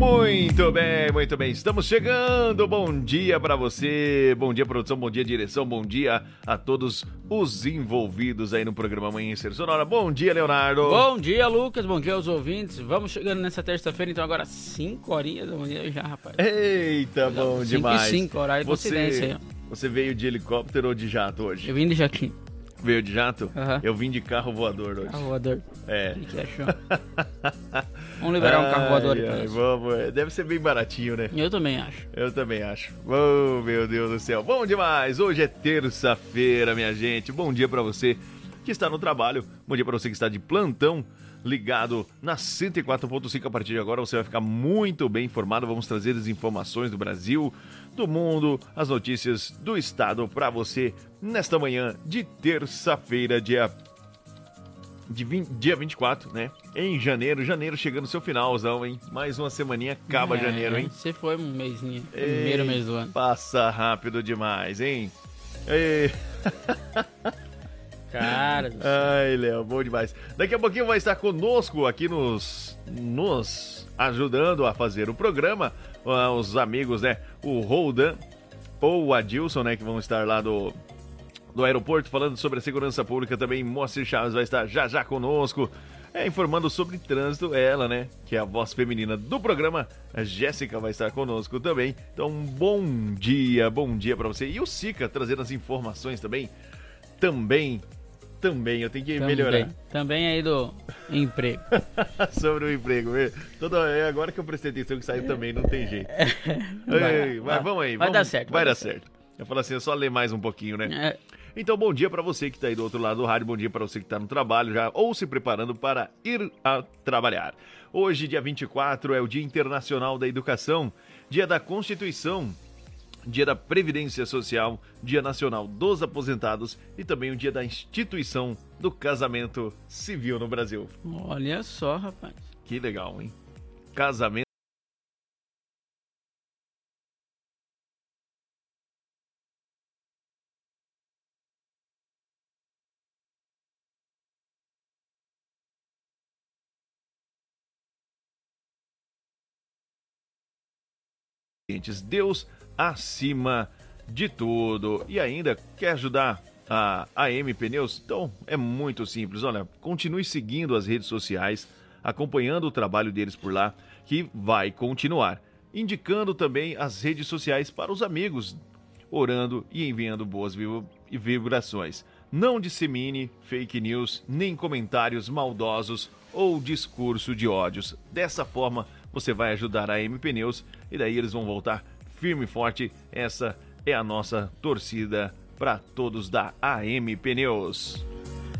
Muito bem, muito bem. Estamos chegando. Bom dia para você. Bom dia, produção. Bom dia, direção. Bom dia a todos os envolvidos aí no programa Amanhecer Sonora. Bom dia, Leonardo. Bom dia, Lucas. Bom dia aos ouvintes. Vamos chegando nessa terça-feira, então agora 5 horinhas da manhã já, rapaz. Eita, bom cinco demais. 5 horário. Você, você veio de helicóptero ou de jato hoje? Eu vim de Jaquim, Veio de jato? Eu vim de carro voador hoje. carro voador. É. O que, que achou? Vamos liberar um carro voador aí Ai. Vamos, deve ser bem baratinho, né? Eu também acho. Eu também acho. Oh, meu Deus do céu. Bom demais. Hoje é terça-feira, minha gente. Bom dia pra você que está no trabalho. Bom dia pra você que está de plantão ligado na 104.5 a partir de agora. Você vai ficar muito bem informado. Vamos trazer as informações do Brasil, do mundo, as notícias do estado pra você nesta manhã de terça-feira, dia de 20 dia 24, né? Em janeiro, janeiro chegando no seu finalzão, hein? Mais uma semaninha, acaba É, janeiro, hein? Você foi um mêsinho. Primeiro Ei, mês do ano. Passa rápido demais, hein? Ei. Cara, do céu. Ai, Léo, bom demais. Daqui a pouquinho vai estar conosco aqui nos, nos ajudando a fazer o programa. ah, os amigos, né? O Roldan ou o Adilson, né? Que vão estar lá do, do aeroporto falando sobre a segurança pública também. Moacir Chaves vai estar já já conosco. É, informando sobre trânsito, ela, né? Que é a voz feminina do programa. A Jéssica vai estar conosco também. Então, bom dia, bom dia pra você. E o Sica trazendo as informações também. Também, também, eu tenho que também, melhorar também aí do emprego. sobre o emprego. Toda, é agora que eu prestei atenção que saiu também, não tem jeito. Vai, Ei, vai. mas vamos aí. Vai vamos- dar certo, Vai vai dar dar certo. Eu falo assim, é só ler mais um pouquinho, né? É, Então, bom dia pra você que tá aí do outro lado do rádio, bom dia pra você que tá no trabalho já ou se preparando para ir a trabalhar. Hoje, dia 24, é o Dia Internacional da Educação, Dia da Constituição, Dia da Previdência Social, Dia Nacional dos Aposentados e também o Dia da Instituição do Casamento Civil no Brasil. olha só, rapaz. Que legal, hein? Casamento. Deus acima de tudo. E ainda quer ajudar a AM Pneus? Então é muito simples. Olha, continue seguindo as redes sociais, acompanhando o trabalho deles por lá, que vai continuar. Indicando também as redes sociais para os amigos, orando e enviando boas vibra- vibrações. Não dissemine fake news, nem comentários maldosos ou discurso de ódios. Dessa forma, você vai ajudar a AM Pneus e daí eles vão voltar firme e forte. Essa é a nossa torcida para todos da AM Pneus.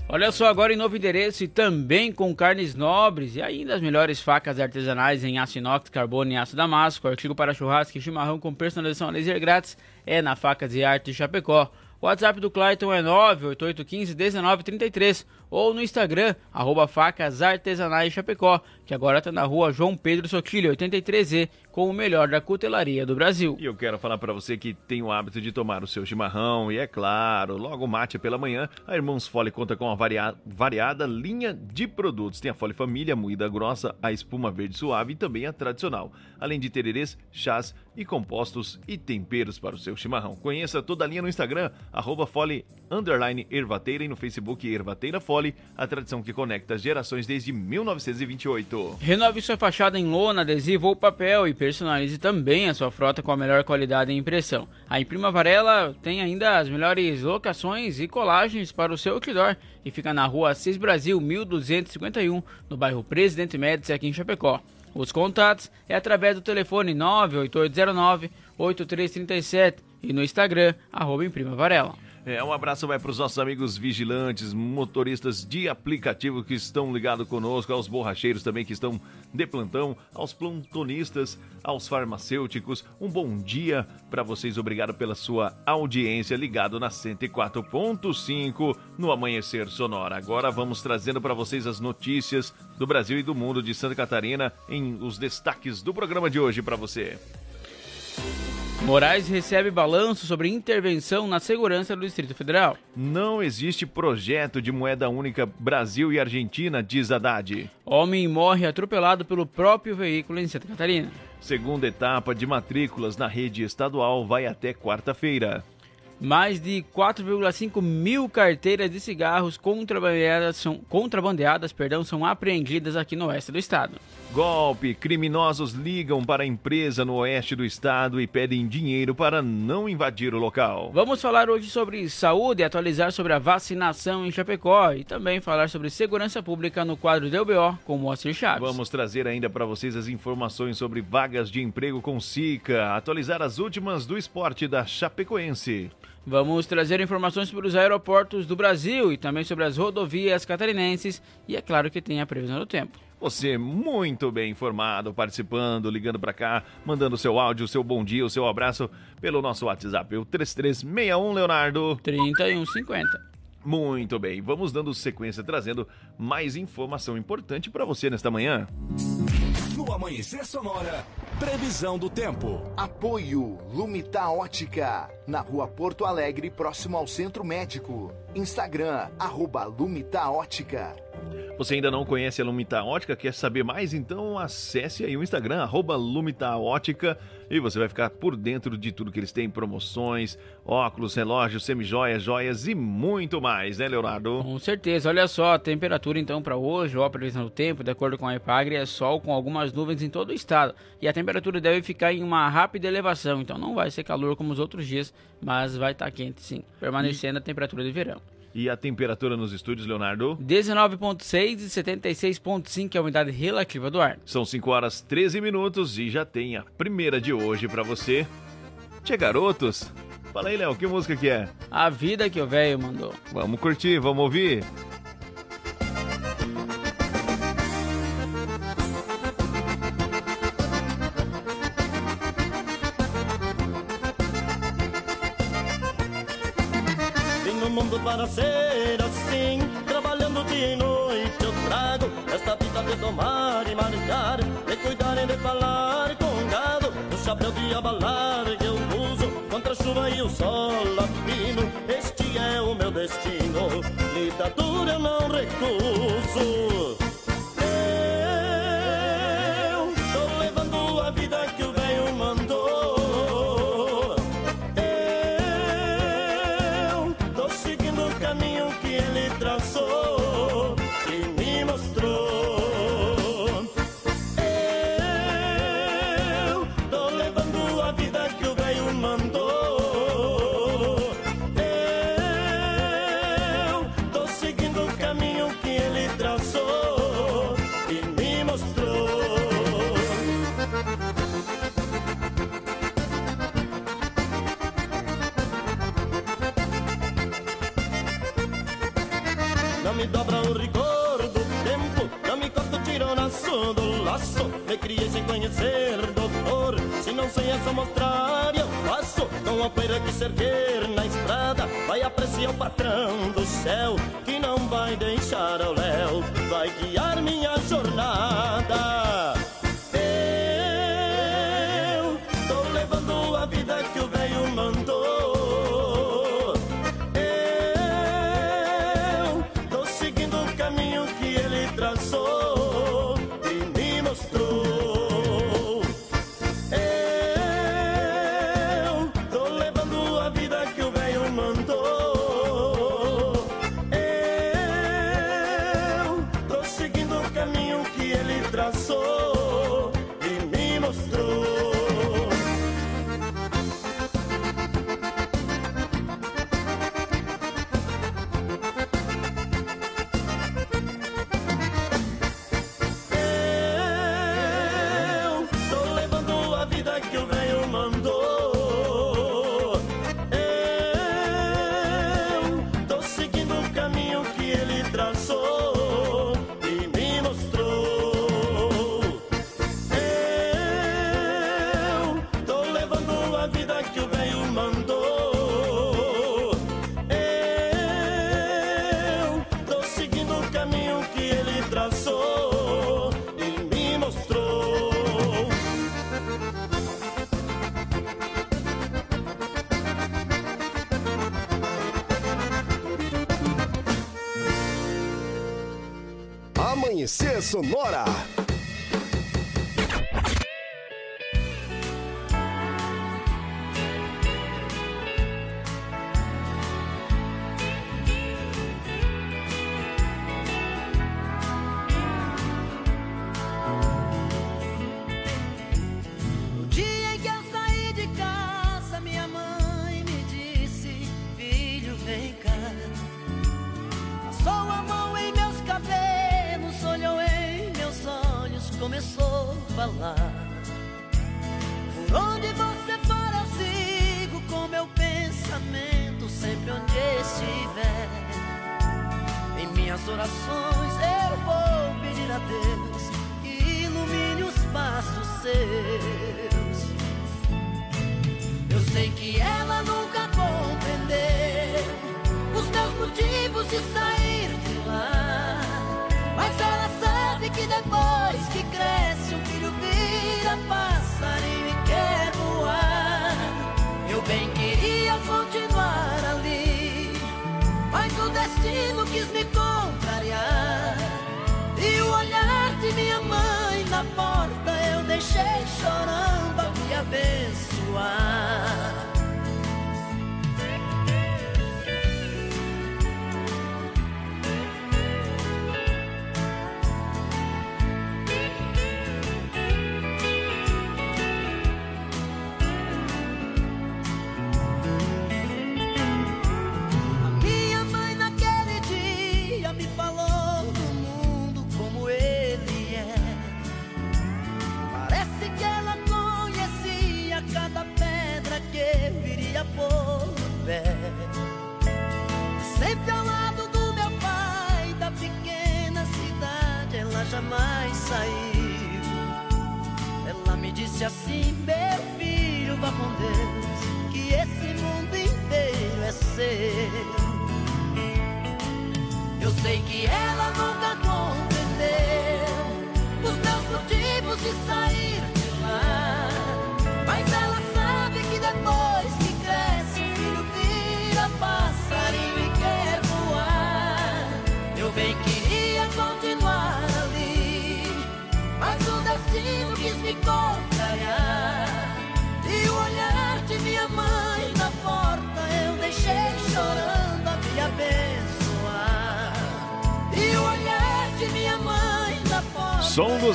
Olha só, agora em novo endereço e também com carnes nobres e ainda as melhores facas artesanais em aço inox, carbono e aço damasco. Artigo para churrasco e chimarrão com personalização a laser grátis é na Facas e Arte Chapecó. O WhatsApp do Clayton é 988151933 ou no Instagram, arroba Facas Artesanais Chapecó, que agora está na rua João Pedro Sotilho, 83E, com o melhor da cutelaria do Brasil. E eu quero falar para você que tem o hábito de tomar o seu chimarrão e é claro, logo mate pela manhã, a Irmãos Fole conta com uma varia- variada linha de produtos. Tem a Fole Família, moída grossa, a espuma verde suave e também a tradicional. Além de tererês, chás e compostos e temperos para o seu chimarrão. Conheça toda a linha no Instagram, arroba Fole Ervateira e no Facebook Ervateira Fole, a tradição que conecta as gerações desde 1928. Renove sua fachada em lona, adesivo ou papel e personalize também a sua frota com a melhor qualidade e impressão. A Imprima Varela tem ainda as melhores locações e colagens para o seu outdoor e fica na rua Assis Brasil 1251, no bairro Presidente Médici, aqui em Chapecó. Os contatos é através do telefone 98809 8337 e no Instagram, arroba Imprima Varela. É, um abraço vai para os nossos amigos vigilantes, motoristas de aplicativo que estão ligados conosco, aos borracheiros também que estão de plantão, aos plantonistas, aos farmacêuticos. Um bom dia para vocês. Obrigado pela sua audiência ligado na 104.5 no Amanhecer Sonora. Agora vamos trazendo para vocês as notícias do Brasil e do mundo de Santa Catarina em os destaques do programa de hoje para você. Moraes recebe balanço sobre intervenção na segurança do Distrito Federal. Não existe projeto de moeda única Brasil e Argentina, diz Haddad. Homem morre atropelado pelo próprio veículo em Santa Catarina. Segunda etapa de matrículas na rede estadual vai até quarta-feira. Mais de 4,5 mil carteiras de cigarros contrabandeadas são, contrabandeadas perdão, são apreendidas aqui no oeste do estado. Golpe: criminosos ligam para a empresa no oeste do estado e pedem dinheiro para não invadir o local. Vamos falar hoje sobre saúde, atualizar sobre a vacinação em Chapecó e também falar sobre segurança pública no quadro do UBO com Moacir Chaves. Vamos trazer ainda para vocês as informações sobre vagas de emprego com SICA, atualizar as últimas do esporte da Chapecoense. Vamos trazer informações sobre os aeroportos do Brasil e também sobre as rodovias catarinenses e é claro que tem a previsão do tempo. Você muito bem informado, participando, ligando para cá, mandando seu áudio, seu bom dia, o seu abraço pelo nosso WhatsApp, o 3361 Leonardo 3150. Muito bem, vamos dando sequência trazendo mais informação importante para você nesta manhã. No Amanhecer Sonora, previsão do tempo. Apoio Lumita Ótica, na rua Porto Alegre, próximo ao Centro Médico. Instagram, arroba Lumita Ótica. Você ainda não conhece a Lumita Ótica, quer saber mais? Então acesse aí o Instagram, arroba Lumita Ótica, e você vai ficar por dentro de tudo que eles têm, promoções, óculos, relógios, semijoias, joias e muito mais, né, Leonardo? Com certeza. Olha só, a temperatura então para hoje, ó, previsão do tempo, de acordo com a Epagre, é sol com algumas nuvens em todo o estado. E a temperatura deve ficar em uma rápida elevação, então não vai ser calor como os outros dias, mas vai estar tá quente sim, permanecendo e... a temperatura de verão. E a temperatura nos estúdios, Leonardo? 19,6 e 76,5 é a umidade relativa do ar. São 5 horas 13 minutos e já tem a primeira de hoje para você. Tia Garotos, fala aí, Léo, que música que é? A Vida que o Velho mandou. Vamos curtir, vamos ouvir? Falar com gado O chapéu de abalar que eu uso Contra a chuva e o sol. Latino Este é o meu destino. Lida eu não recuso conhecer doutor, se não sei essa mostrar eu faço. Com a poeira que se na estrada, vai apreciar o patrão do céu, que não vai deixar ao léu, vai guiar minha jornada. Sonora.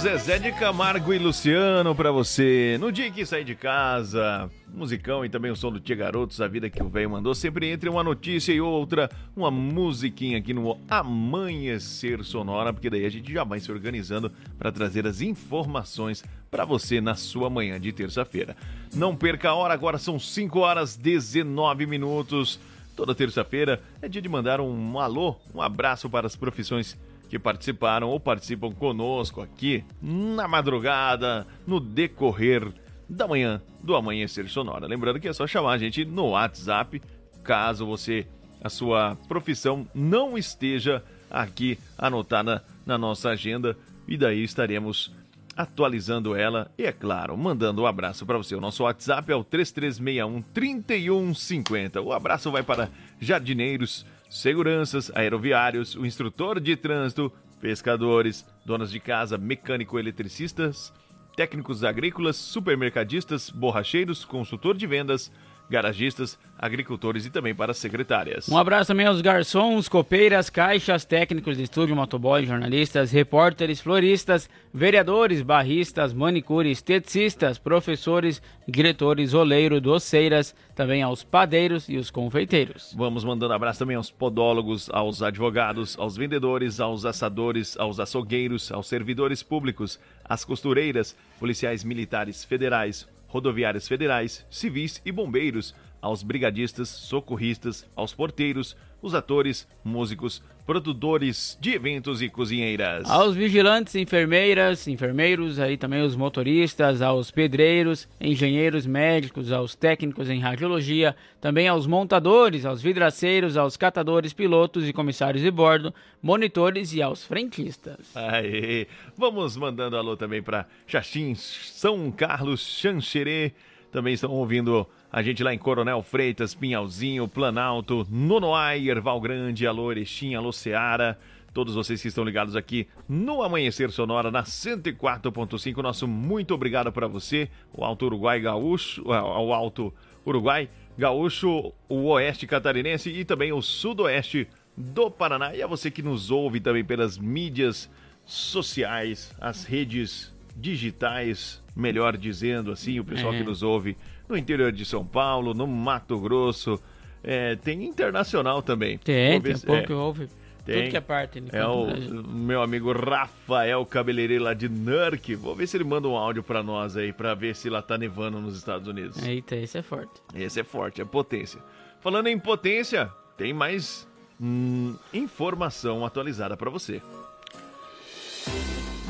Zezé de Camargo e Luciano pra você. No dia que sair de casa, musicão e também o som do Tia Garotos, a vida que o velho mandou. Sempre entre uma notícia e outra, uma musiquinha aqui no Amanhecer Sonora, porque daí a gente já vai se organizando para trazer as informações para você na sua manhã de terça-feira. Não perca a hora, agora são 5 horas 19 minutos. Toda terça-feira é dia de mandar um alô, um abraço para as profissões que participaram ou participam conosco aqui na madrugada, no decorrer da manhã do Amanhecer Sonora. Lembrando que é só chamar a gente no WhatsApp, caso você, a sua profissão não esteja aqui anotada na nossa agenda, e daí estaremos atualizando ela e, é claro, mandando um abraço para você. O nosso WhatsApp é o 3361 3150. O abraço vai para jardineiros, seguranças, aeroviários, o instrutor de trânsito, pescadores, donas de casa, mecânico-eletricistas, técnicos agrícolas, supermercadistas, borracheiros, consultor de vendas, garagistas, agricultores e também para as secretárias. Um abraço também aos garçons, copeiras, caixas, técnicos de estúdio, motoboy, jornalistas, repórteres, floristas, vereadores, barristas, manicures, esteticistas, professores, diretores, oleiro, doceiras, também aos padeiros e os confeiteiros. Vamos mandando abraço também aos podólogos, aos advogados, aos vendedores, aos assadores, aos açougueiros, aos servidores públicos, às costureiras, policiais militares federais, rodoviárias federais, civis e bombeiros, aos brigadistas, socorristas, aos porteiros, os atores, músicos, produtores de eventos e cozinheiras. Aos vigilantes, enfermeiras, enfermeiros, aí também os motoristas, aos pedreiros, engenheiros médicos, aos técnicos em radiologia, também aos montadores, aos vidraceiros, aos catadores, pilotos e comissários de bordo, monitores e aos frentistas. Aê, vamos mandando alô também para Xaxim, São Carlos, Xanxerê, também estão ouvindo a gente lá em Coronel Freitas, Pinhalzinho, Planalto, Nonoai, Erval Grande, Alô Erechim, Alô Seara. Todos vocês que estão ligados aqui no Amanhecer Sonora na 104.5. Nosso muito obrigado para você, o Alto Uruguai Gaúcho, o Alto Uruguai Gaúcho, o Oeste Catarinense e também o Sudoeste do Paraná. E a você que nos ouve também pelas mídias sociais, as redes digitais, melhor dizendo assim, o pessoal É. que nos ouve no interior de São Paulo, no Mato Grosso. É, tem internacional também. Tem, tem um pouco é, que ouve. tem. Tudo que é parte. É o né? meu amigo Rafael Cabeleireiro lá de Nurk. Vou ver se ele manda um áudio pra nós aí, pra ver se lá tá nevando nos Estados Unidos. Eita, esse é forte. Esse é forte, é potência. Falando em potência, tem mais hum, informação atualizada pra você.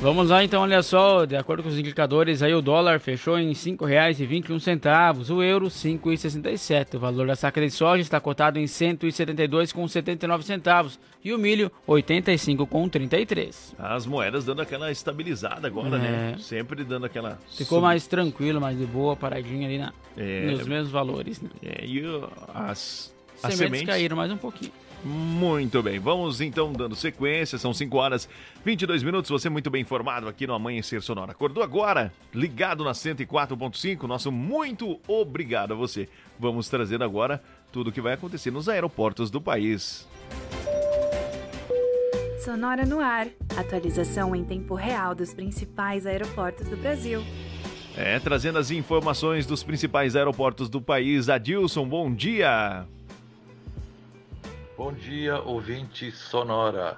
Vamos lá então, olha só, de acordo com os indicadores, aí o dólar fechou em R$ 5,21, o euro R$ 5,67. O valor da saca de soja está cotado em R$ 172,79 centavos e o milho R$ 85,33. As moedas dando aquela estabilizada agora, É. né? Sempre dando aquela. Ficou mais tranquilo, mais de boa, paradinha ali na, É. nos mesmos valores. Né? É, e as, as Sementes, sementes caíram mais um pouquinho. Muito bem, vamos então dando sequência, são 5 horas 22 minutos, você muito bem informado aqui no Amanhecer Sonora. Acordou agora? Ligado na 104.5, nosso muito obrigado a você. Vamos trazendo agora tudo o que vai acontecer nos aeroportos do país. Sonora no ar. Atualização em tempo real dos principais aeroportos do Brasil. É, trazendo as informações dos principais aeroportos do país. Adilson, bom dia! Bom dia, ouvinte Sonora.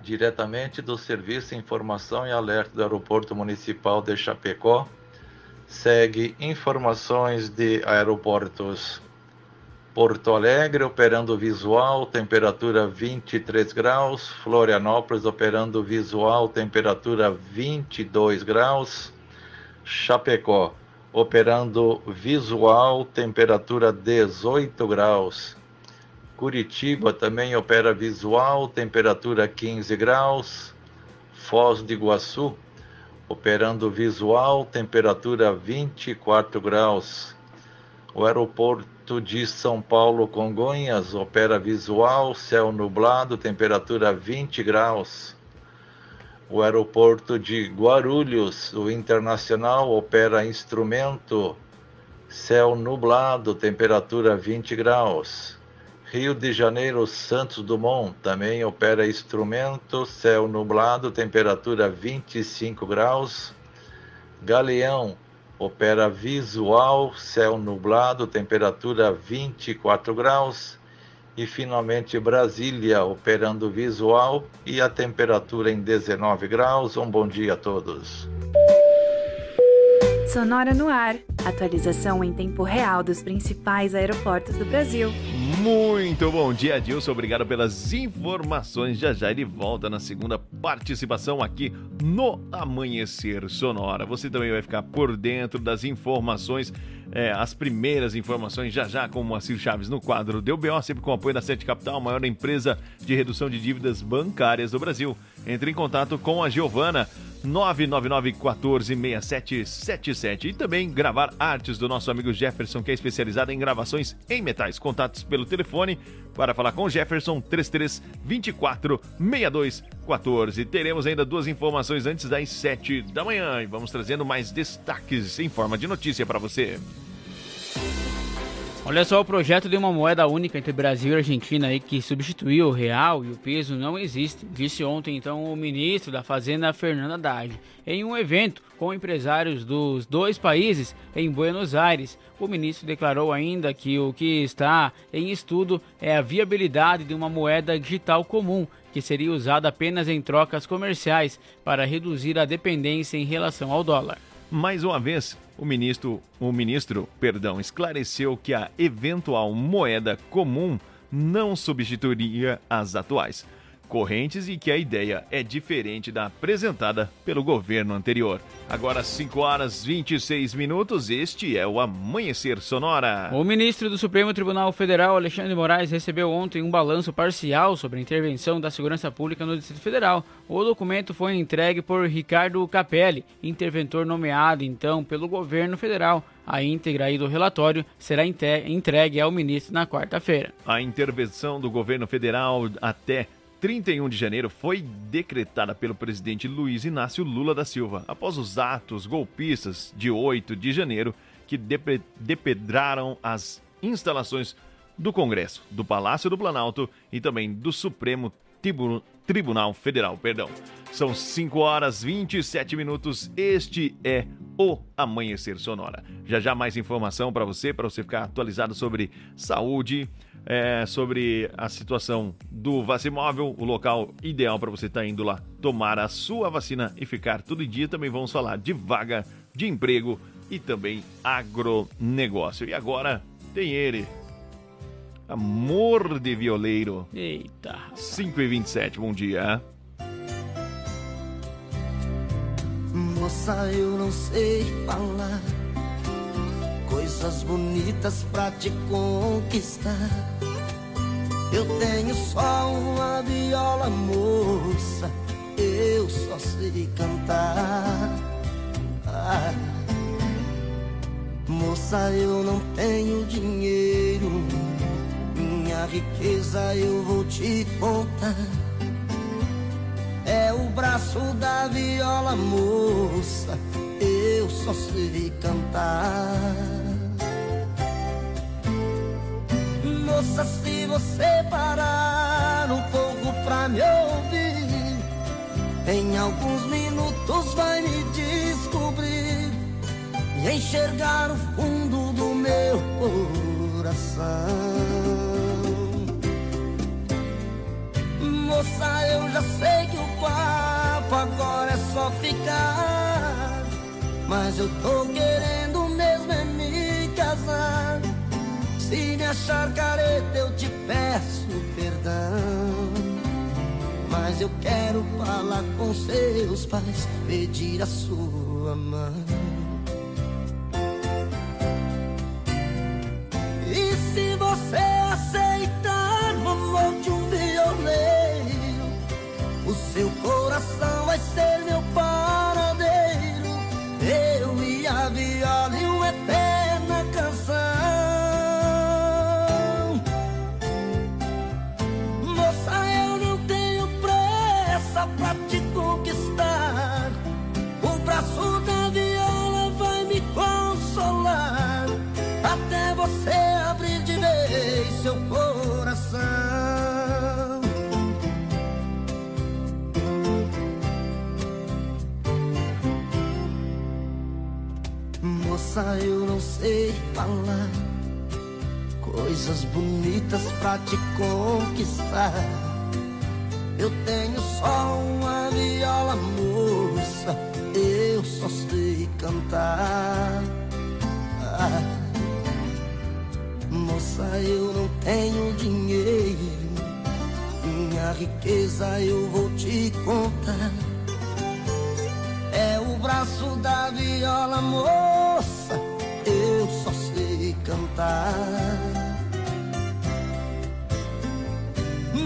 Diretamente do Serviço Informação e Alerta do Aeroporto Municipal de Chapecó, segue informações de aeroportos Porto Alegre operando visual, temperatura 23 graus, Florianópolis operando visual, temperatura 22 graus, Chapecó operando visual, temperatura 18 graus. Curitiba também opera visual, temperatura 15 graus. Foz do Iguaçu, operando visual, temperatura 24 graus. O aeroporto de São Paulo Congonhas opera visual, céu nublado, temperatura 20 graus. O aeroporto de Guarulhos, o internacional, opera instrumento, céu nublado, temperatura 20 graus. Rio de Janeiro, Santos Dumont, também opera instrumento, céu nublado, temperatura 25 graus. Galeão, opera visual, céu nublado, temperatura 24 graus. E finalmente Brasília, operando visual e a temperatura em 19 graus. Um bom dia a todos. Sonora no ar. Atualização em tempo real dos principais aeroportos do Brasil. Muito bom dia, Adilson. Obrigado pelas informações. Já já ele volta na segunda participação aqui no Amanhecer Sonora. Você também vai ficar por dentro das informações, é, as primeiras informações, já já com o Moacir Chaves no quadro Deu BO, sempre com o apoio da Sete Capital, maior empresa de redução de dívidas bancárias do Brasil. Entre em contato com a Giovana. 999 14 6777 e também gravar artes do nosso amigo Jefferson, que é especializado em gravações em metais. Contatos pelo telefone para falar com Jefferson 33 24 62 14. Teremos ainda duas informações antes das 7 da manhã e vamos trazendo mais destaques em forma de notícia para você. Olha só, o projeto de uma moeda única entre Brasil e Argentina aí que substituiu o real e o peso não existe, disse ontem então o ministro da Fazenda Fernando Haddad em um evento com empresários dos dois países em Buenos Aires. O ministro declarou ainda que o que está em estudo é a viabilidade de uma moeda digital comum que seria usada apenas em trocas comerciais para reduzir a dependência em relação ao dólar. Mais uma vez, o ministro, o ministro, perdão, esclareceu que a eventual moeda comum não substituiria as atuais. Correntes e que a ideia é diferente da apresentada pelo governo anterior. Agora 5 horas 26 minutos, este é o Amanhecer Sonora. O ministro do Supremo Tribunal Federal, Alexandre Moraes, recebeu ontem um balanço parcial sobre a intervenção da segurança pública no Distrito Federal. O documento foi entregue por Ricardo Capelli, interventor nomeado então pelo governo federal. A íntegra aí do relatório será entregue ao ministro na quarta-feira. A intervenção do governo federal até 31 de janeiro foi decretada pelo presidente Luiz Inácio Lula da Silva, após os atos golpistas de 8 de janeiro que depedraram as instalações do Congresso, do Palácio do Planalto e também do Supremo Tribunal Federal. Perdão. São 5 horas 27 minutos. Este é o Amanhecer Sonora. Já já mais informação para você, para você ficar atualizado sobre saúde, é, sobre a situação do Vacimóvel, o local ideal para você estar tá indo lá tomar a sua vacina e ficar todo dia. Também vamos falar de vaga de emprego e também agronegócio. E agora tem ele, Amor de Violeiro. Eita. 5 e 27 bom dia. Moça, eu não sei falar coisas bonitas pra te conquistar. Eu tenho só uma viola, moça, eu só sei cantar. Ah, moça, eu não tenho dinheiro, minha riqueza eu vou te contar. É o braço da viola, moça, eu só sei cantar. Moça, se você parar um pouco pra me ouvir, em alguns minutos vai me descobrir e enxergar o fundo do meu coração. Moça, eu já sei que o papo agora é só ficar, mas eu tô querendo mesmo é me casar. Se me achar careta, eu te peço perdão. Mas eu quero falar com seus pais, pedir a sua mão. E se você aceitar o de um violeiro, o seu coração vai ser meu paradeiro. Moça, eu não sei falar coisas bonitas pra te conquistar. Eu tenho só uma viola, moça, eu só sei cantar. Ah. Moça, eu não tenho dinheiro. Minha riqueza eu vou te contar. É o braço da viola, moça. Eu só sei cantar.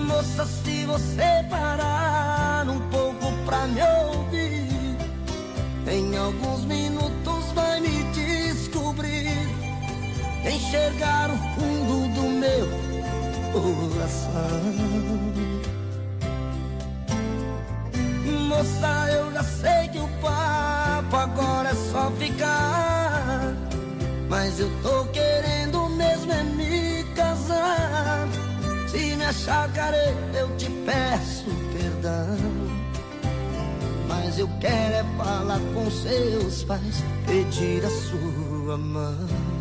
Moça, se você parar um pouco pra me ouvir, em alguns minutos vai me descobrir enxergar o fundo do meu coração. Moça, eu já sei que o papo agora é só ficar. Mas eu tô querendo mesmo é me casar. Se me achar careta, eu te peço perdão. Mas eu quero é falar com seus pais, pedir a sua mão.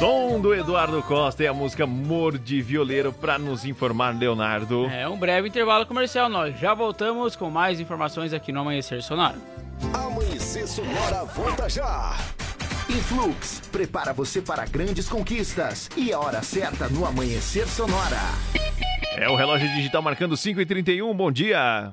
Som do Eduardo Costa e a música Amor de Violeiro para nos informar, Leonardo. É um breve intervalo comercial, nós já voltamos com mais informações aqui no Amanhecer Sonoro. Amanhecer Sonora volta já. Influx prepara você para grandes conquistas e a hora certa no Amanhecer Sonora. É o relógio digital marcando 5 e 31 bom dia.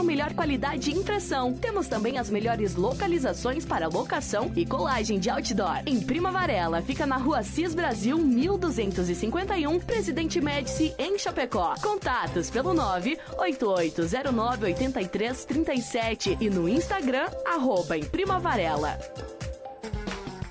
a melhor qualidade de impressão. Temos também as melhores localizações para locação e colagem de outdoor. Em Prima Varela, fica na rua Cis Brasil 1251, Presidente Médici, em Chapecó. Contatos pelo 98809 8337 e no Instagram, arroba em Prima Varela.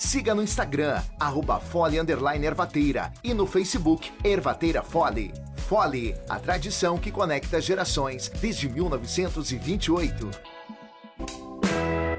Siga no Instagram, arroba Fole Ervateira e no Facebook Ervateira Fole. Fole, a tradição que conecta gerações desde 1928.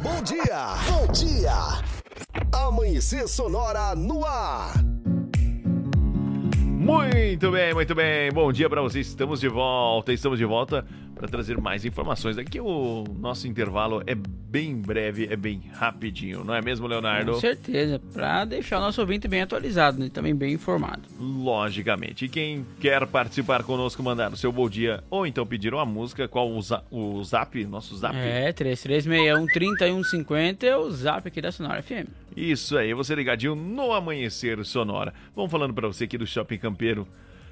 Bom dia, bom dia. Amanhecer Sonora no ar. Muito bem, muito bem. Bom dia para vocês. Estamos de volta. Estamos de volta para trazer mais informações. Aqui o nosso intervalo é bem breve, é bem rapidinho, não é mesmo, Leonardo? Com certeza, para deixar o nosso ouvinte bem atualizado, né? também bem informado. Logicamente. E quem quer participar conosco, mandar o seu bom dia ou então pedir uma música, qual o, za o zap, nosso zap? É, 3361-3150 é o zap aqui da Sonora FM. Isso aí, você ligadinho no Amanhecer Sonora. Vamos falando para você aqui do Shopping Campeiro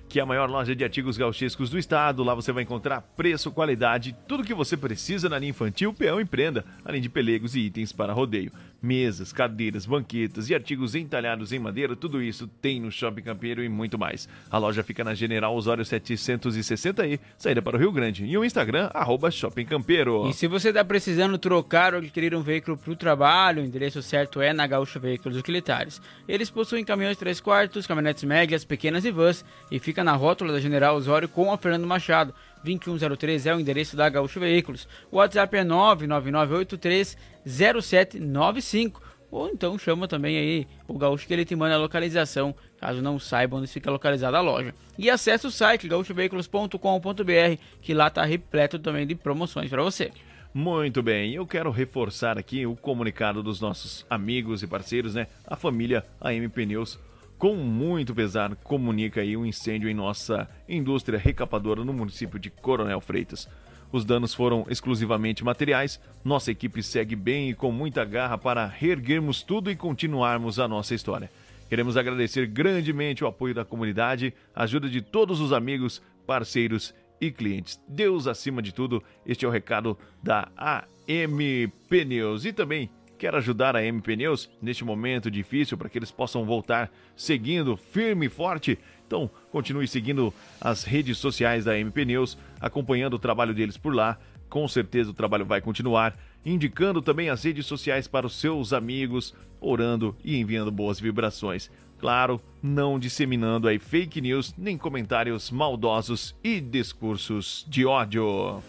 que é a maior loja de artigos gauchescos do estado. Lá você vai encontrar preço, qualidade, tudo que você precisa na linha infantil, peão e prenda, além de pelegos e itens para rodeio. Mesas, cadeiras, banquetas e artigos entalhados em madeira, tudo isso tem no Shopping Campeiro e muito mais. A loja fica na General Osório 760E, saída para o Rio Grande. E o Instagram, arroba Shopping Campeiro. E se você está precisando trocar ou adquirir um veículo para o trabalho, o endereço certo é na Gaúcho Veículos Utilitários. Eles possuem caminhões 3 quartos, caminhonetes médias, pequenas e vans e fica na rótula da General Osório com a Fernando Machado. 2103 é o endereço da Gaúcho Veículos. O WhatsApp é 999830795. ou então chama também aí o Gaúcho que ele te manda a localização, caso não saiba onde fica localizada a loja. E acesse o site gaúchoveículos.com.br, que lá está repleto também de promoções para você. Muito bem, eu quero reforçar aqui o comunicado dos nossos amigos e parceiros, né? A família AM Pneus, com muito pesar, comunica aí um incêndio em nossa indústria recapadora no município de Coronel Freitas. Os danos foram exclusivamente materiais. Nossa equipe segue bem e com muita garra para reerguermos tudo e continuarmos a nossa história. Queremos agradecer grandemente o apoio da comunidade, a ajuda de todos os amigos, parceiros e clientes. Deus acima de tudo, este é o recado da AM Pneus. E também quero ajudar a AM Pneus neste momento difícil para que eles possam voltar seguindo firme e forte. Então, continue seguindo as redes sociais da AM Pneus, acompanhando o trabalho deles por lá. Com certeza o trabalho vai continuar, indicando também as redes sociais para os seus amigos, orando e enviando boas vibrações. Claro, não disseminando aí fake news, nem comentários maldosos e discursos de ódio.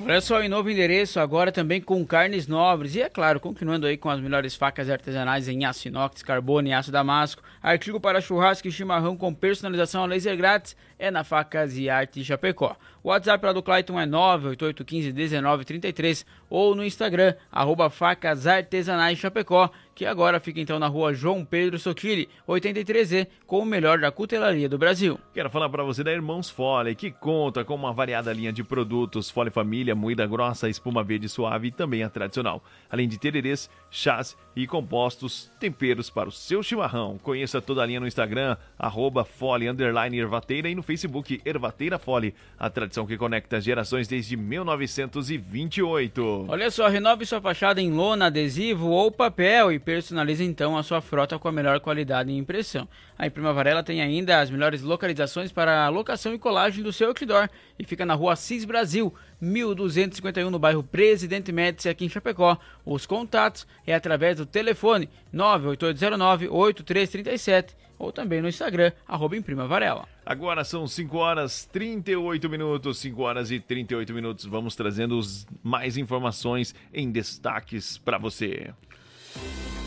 Olha só, em novo endereço, agora também com carnes nobres. E é claro, continuando aí com as melhores facas artesanais em aço inox, carbono e aço damasco. Artigo para churrasco e chimarrão com personalização a laser grátis é na Facas e Arte Chapecó. O WhatsApp lá do Clayton é 988151933 ou no Instagram, arroba Facas Artesanais Chapecó que agora fica então na rua João Pedro Sotile, 83E, com o melhor da cutelaria do Brasil. Quero falar para você da Irmãos Fole, que conta com uma variada linha de produtos Fole Família, moída grossa, espuma verde suave e também a tradicional. Além de tererês, chás e compostos, temperos para o seu chimarrão. Conheça toda a linha no Instagram, arroba Fole, e no Facebook Ervateira Fole, a tradição que conecta gerações desde 1928. Olha só, renove sua fachada em lona, adesivo ou papel e personalize então a sua frota com a melhor qualidade e impressão. A Imprima Varela tem ainda as melhores localizações para a locação e colagem do seu outdoor e fica na rua Cis Brasil, 1251 no bairro Presidente Médici aqui em Chapecó. Os contatos é através do telefone 98809-8337 ou também no Instagram, arroba Imprima Varela. Agora são 5 horas 38 minutos, 5 horas e 38 minutos. Vamos trazendo mais informações em destaques para você.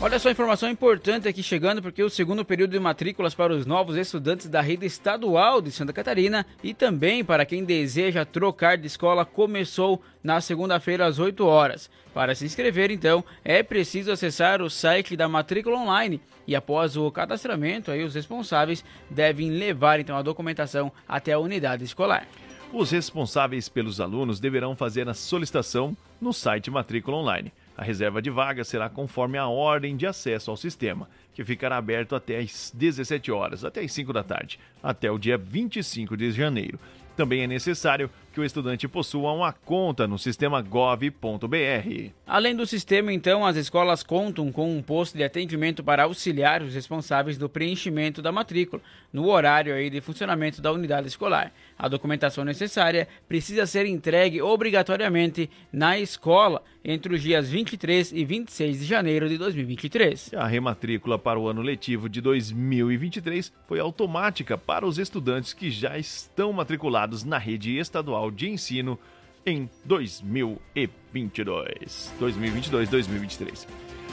Olha só, informação importante aqui chegando, porque o segundo período de matrículas para os novos estudantes da rede estadual de Santa Catarina e também para quem deseja trocar de escola começou na segunda-feira às 8 horas. Para se inscrever, então, é preciso acessar o site da matrícula online e após o cadastramento, aí os responsáveis devem levar então a documentação até a unidade escolar. Os responsáveis pelos alunos deverão fazer a solicitação no site Matrícula Online. A reserva de vagas será conforme a ordem de acesso ao sistema, que ficará aberto até às 17 horas, até às 5 da tarde, até o dia 25 de janeiro. Também é necessário que o estudante possua uma conta no sistema gov.br. Além do sistema, então, as escolas contam com um posto de atendimento para auxiliar os responsáveis do preenchimento da matrícula, no horário aí de funcionamento da unidade escolar. A documentação necessária precisa ser entregue obrigatoriamente na escola entre os dias 23 e 26 de janeiro de 2023. A rematrícula para o ano letivo de 2023 foi automática para os estudantes que já estão matriculados na rede estadual de ensino em 2022. 2022, 2023.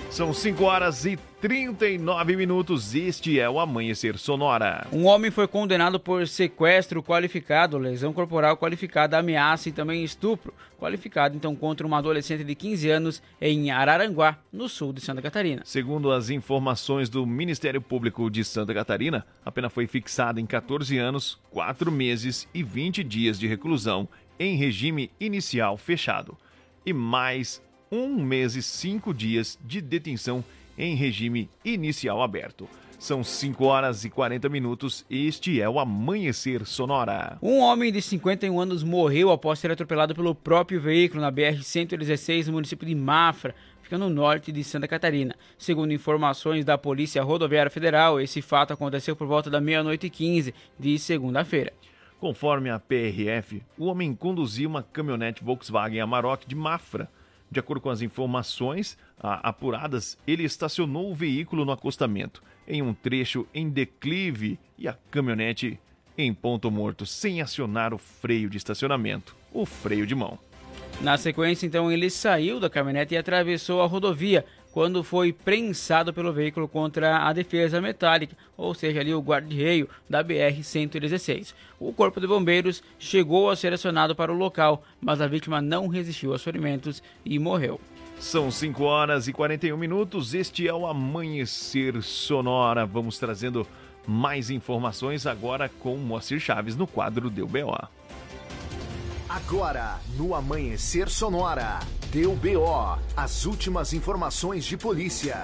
São 5 horas e 39 minutos. Este é o Amanhecer Sonora. Um homem foi condenado por sequestro qualificado, lesão corporal qualificada, ameaça e também estupro qualificado, então, contra uma adolescente de 15 anos em Araranguá, no sul de Santa Catarina. Segundo as informações do Ministério Público de Santa Catarina, a pena foi fixada em 14 anos, 4 meses e 20 dias de reclusão em regime inicial fechado e mais um mês e cinco dias de detenção em regime inicial aberto. São 5 horas e 40 minutos. Este é o Amanhecer Sonora. Um homem de 51 anos morreu após ser atropelado pelo próprio veículo na BR-116 no município de Mafra, fica no norte de Santa Catarina. Segundo informações da Polícia Rodoviária Federal, esse fato aconteceu por volta da meia-noite e 15 de segunda-feira. Conforme a PRF, o homem conduzia uma caminhonete Volkswagen Amarok de Mafra de acordo com as informações ah, apuradas, ele estacionou o veículo no acostamento, em um trecho em declive, e a caminhonete em ponto morto, sem acionar o freio de estacionamento, o freio de mão. Na sequência, então, ele saiu da caminhonete e atravessou a rodovia, quando foi prensado pelo veículo contra a defesa metálica, ou seja, ali o guarda-reio da BR-116. O Corpo de Bombeiros chegou a ser acionado para o local, mas a vítima não resistiu aos ferimentos e morreu. São 5 horas e 41 minutos. Este é o Amanhecer Sonora. Vamos trazendo mais informações agora com Moacir Chaves no quadro Deu BO. Agora, no Amanhecer Sonora, Deu BO, as últimas informações de polícia.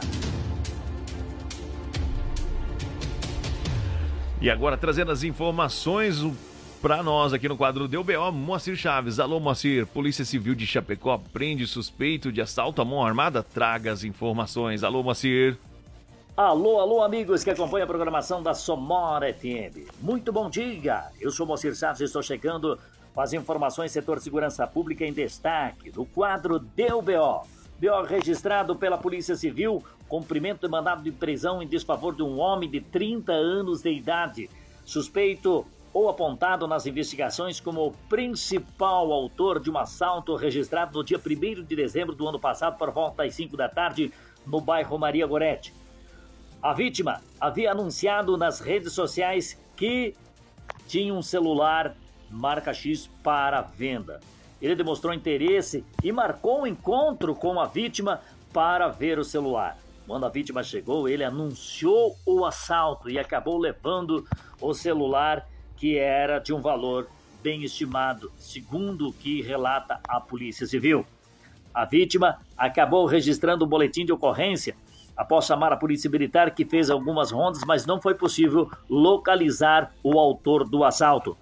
E agora trazendo as informações para nós aqui no quadro Deu BO, Moacir Chaves. Alô, Moacir, Polícia Civil de Chapecó prende suspeito de assalto à mão armada? Traga as informações. Alô, Moacir. Alô, alô, amigos que acompanham a programação da Somora FM. Muito bom dia! Eu sou Moacir Chaves e estou chegando com as informações setor segurança pública em destaque no quadro Deu BO. BO registrado pela Polícia Civil, cumprimento de mandado de prisão em desfavor de um homem de 30 anos de idade, suspeito ou apontado nas investigações como o principal autor de um assalto registrado no dia 1 de dezembro do ano passado por volta das 5 da tarde no bairro Maria Gorete. A vítima havia anunciado nas redes sociais que tinha um celular marca X para venda. Ele demonstrou interesse e marcou um encontro com a vítima para ver o celular. Quando a vítima chegou, ele anunciou o assalto e acabou levando o celular que era de um valor bem estimado, segundo o que relata a Polícia Civil. A vítima acabou registrando o boletim de ocorrência após chamar a Polícia Militar, que fez algumas rondas, mas não foi possível localizar o autor do assalto.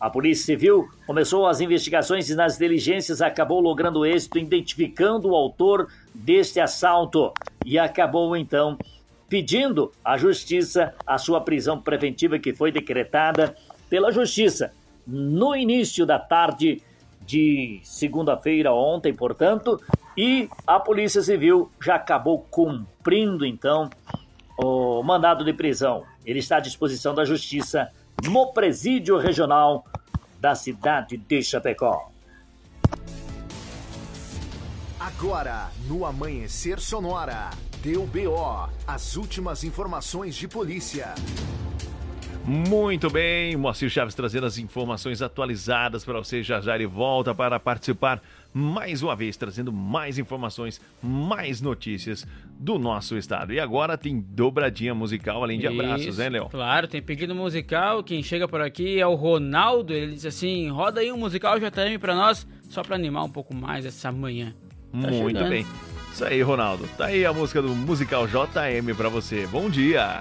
A Polícia Civil começou as investigações e nas diligências acabou logrando êxito identificando o autor deste assalto e acabou então pedindo à Justiça a sua prisão preventiva que foi decretada pela Justiça no início da tarde de segunda-feira ontem, portanto, e a Polícia Civil já acabou cumprindo então o mandado de prisão. Ele está à disposição da Justiça no presídio regional da cidade de Chapecó. Agora, no Amanhecer Sonora, deu BO, as últimas informações de polícia. Muito bem, Moacir Chaves trazendo as informações atualizadas para você. Já já ele volta para participar mais uma vez, trazendo mais informações, mais notícias do nosso estado. E agora tem dobradinha musical, além de Isso, abraços, né, Léo? Claro, tem pedido musical. Quem chega por aqui é o Ronaldo. Ele diz assim: roda aí um musical JM para nós, só para animar um pouco mais essa manhã. Tá Muito chegando. bem. Isso aí, Ronaldo. Tá aí a música do musical JM para você. Bom dia.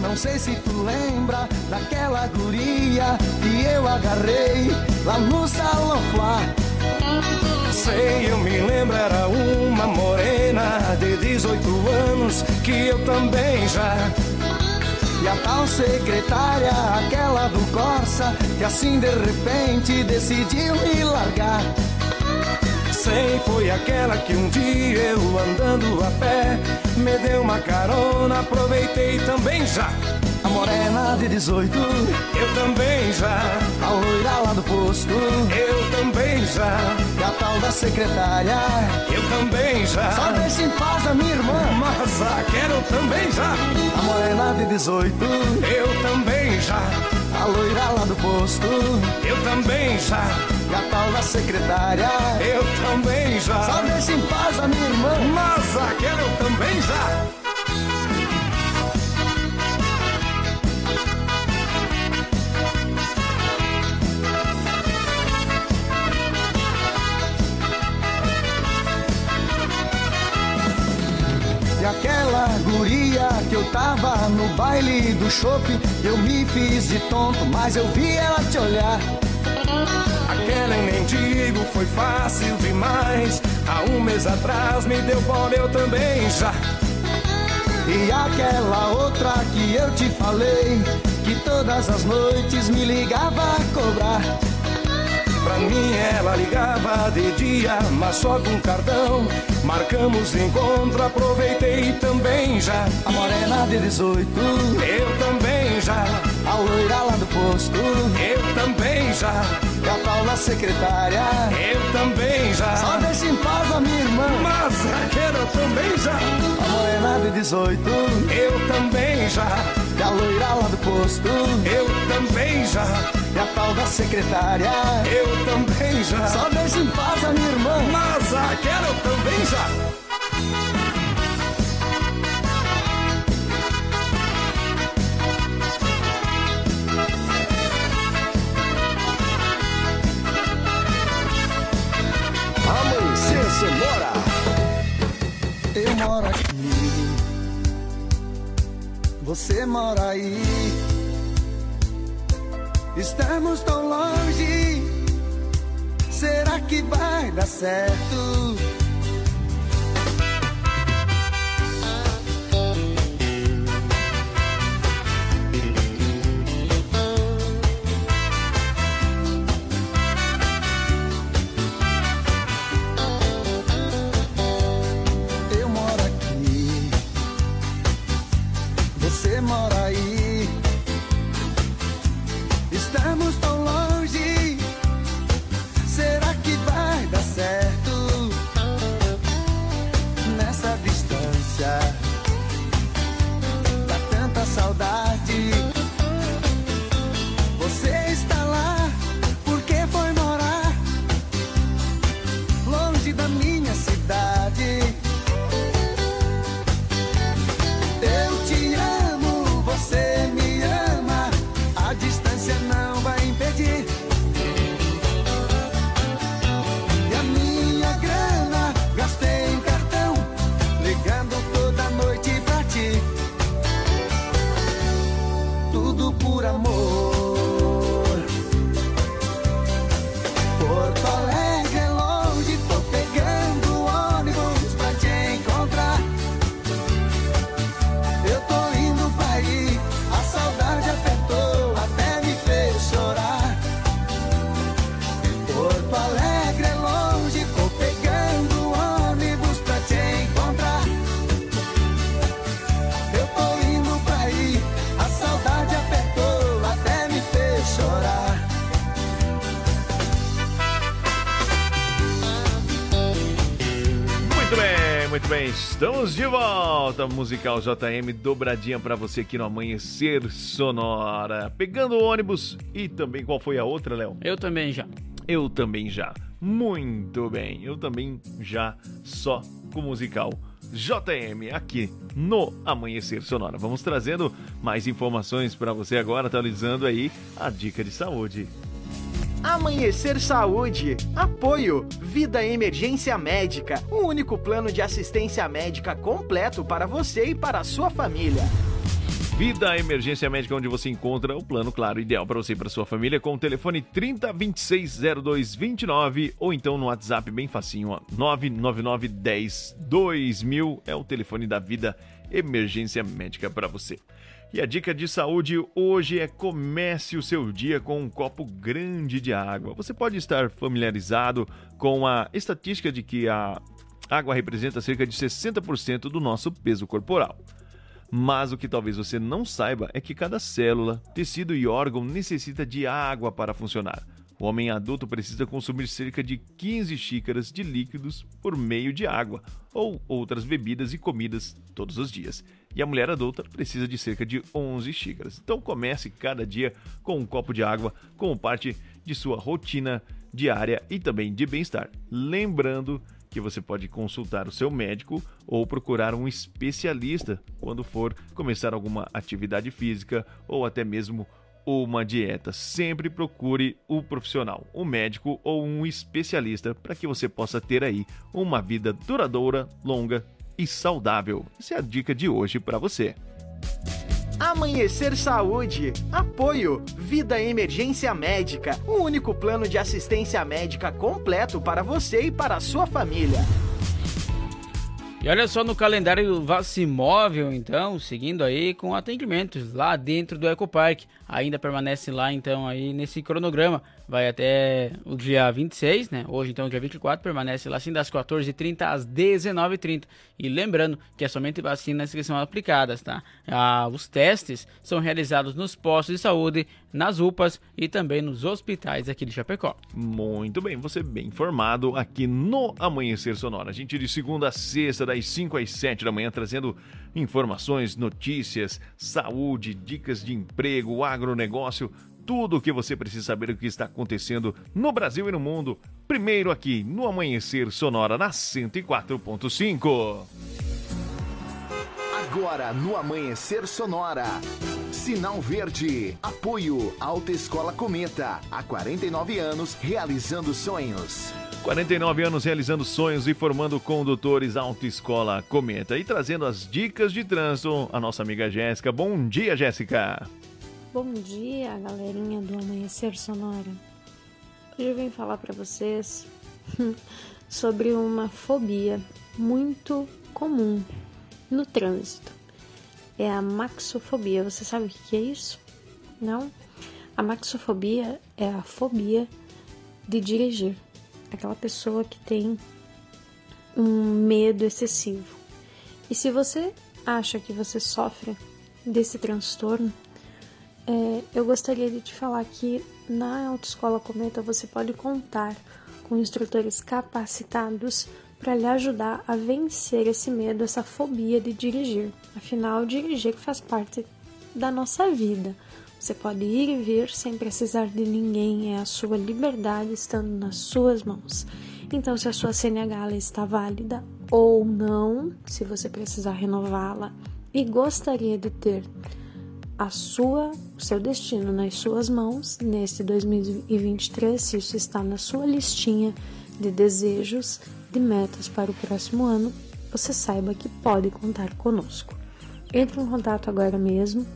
Não sei se tu lembra daquela guria que eu agarrei lá no Salão Flá. Sei, eu me lembro, era uma morena de 18 anos que eu também já. E a tal secretária, aquela do Corsa, que assim de repente decidiu me largar sei, foi aquela que um dia eu andando a pé me deu uma carona, aproveitei também já. A morena de 18, eu também já. A loira lá do posto, eu também já. E a tal da secretária, eu também já. Só deixa em paz a minha irmã, mas a quero também já. A morena de 18, eu também já. A loira lá do posto, eu também já. E a tal da secretária, eu também já. Só deixa em paz a minha irmã, mas aquela eu também já. E aquela guria que eu tava no baile do shopping, eu me fiz de tonto, mas eu vi ela te olhar. Aquela em mendigo foi fácil demais. Há um mês atrás me deu bola, eu também já. E aquela outra que eu te falei, que todas as noites me ligava a cobrar. Pra mim ela ligava de dia, mas só com cartão. Marcamos encontro, aproveitei também já. A morena de 18, eu também já. A loira lá do posto. Eu também já. E a Paula secretária. Eu também já. Só deixa em paz a minha irmã. Mas Raquel eu também já. A morena de 18. Eu também já. E a loira lá do posto. Eu também já. E a tal da secretária. Eu também já. Só deixa em paz a minha irmã. Mas Raquel eu também já. Eu moro aqui. Você mora aí. Estamos tão longe. Será que vai dar certo? Volta. Musical JM dobradinha pra você aqui no Amanhecer Sonora. Pegando o ônibus e também qual foi a outra, Léo? Eu também já. Eu também já. Muito bem. Eu também já só com musical JM aqui no Amanhecer Sonora. Vamos trazendo mais informações pra você agora, atualizando aí a dica de saúde. Amanhecer Saúde. Apoio. Vida Emergência Médica. O único plano de assistência médica completo para você e para a sua família. Vida Emergência Médica, onde você encontra o plano, claro, ideal para você e para sua família, com o telefone 30260229 ou então no WhatsApp bem facinho, ó, 999 10 2000 é o telefone da Vida Emergência Médica para você. E a dica de saúde hoje é comece o seu dia com um copo grande de água. Você pode estar familiarizado com a estatística de que a água representa cerca de 60% do nosso peso corporal. Mas o que talvez você não saiba é que cada célula, tecido e órgão necessita de água para funcionar. O homem adulto precisa consumir cerca de 15 xícaras de líquidos por meio de água ou outras bebidas e comidas todos os dias. E a mulher adulta precisa de cerca de 11 xícaras. Então comece cada dia com um copo de água como parte de sua rotina diária e também de bem-estar. Lembrando que você pode consultar o seu médico ou procurar um especialista quando for começar alguma atividade física ou até mesmo uma dieta. Sempre procure o profissional, um médico ou um especialista para que você possa ter aí uma vida duradoura, longa e saudável. Essa é a dica de hoje para você. Amanhecer Saúde. Apoio. Vida Emergência Médica. O único plano de assistência médica completo para você e para a sua família. E olha só no calendário do Vacimóvel, então, seguindo aí com atendimentos lá dentro do Ecopark. Ainda permanece lá, então, aí nesse cronograma. Vai até o dia 26, né? Hoje, então, dia 24, permanece lá assim das 14h30 às 19h30. E lembrando que é somente vacinas que são aplicadas, tá? Ah, os testes são realizados nos postos de saúde, nas UPAs e também nos hospitais aqui de Chapecó. Muito bem, você bem informado aqui no Amanhecer Sonora. A gente de segunda a sexta, das 5 às 7 da manhã, trazendo informações, notícias, saúde, dicas de emprego, agronegócio, tudo o que você precisa saber do que está acontecendo no Brasil e no mundo. Primeiro aqui no Amanhecer Sonora na 104.5. Agora no Amanhecer Sonora. Sinal Verde. Apoio Alta Escola Cometa. Há 49 anos realizando sonhos. 49 anos realizando sonhos e formando condutores Autoescola Cometa. E trazendo as dicas de trânsito, a nossa amiga Jéssica. Bom dia, Jéssica. Bom dia, galerinha do Amanhecer Sonora. Hoje eu vim falar para vocês sobre uma fobia muito comum no trânsito. É a maxofobia. Você sabe o que é isso? Não? A maxofobia é a fobia de dirigir. Aquela pessoa que tem um medo excessivo. E se você acha que você sofre desse transtorno, é, eu gostaria de te falar que na Autoescola Cometa você pode contar com instrutores capacitados para lhe ajudar a vencer esse medo, essa fobia de dirigir. Afinal, dirigir faz parte da nossa vida. Você pode ir e vir sem precisar de ninguém, é a sua liberdade estando nas suas mãos. Então, se a sua CNH está válida ou não, se você precisar renová-la e gostaria de ter a sua, o seu destino nas suas mãos neste 2023, se isso está na sua listinha de desejos, de metas para o próximo ano, você saiba que pode contar conosco. Entre em contato agora mesmo,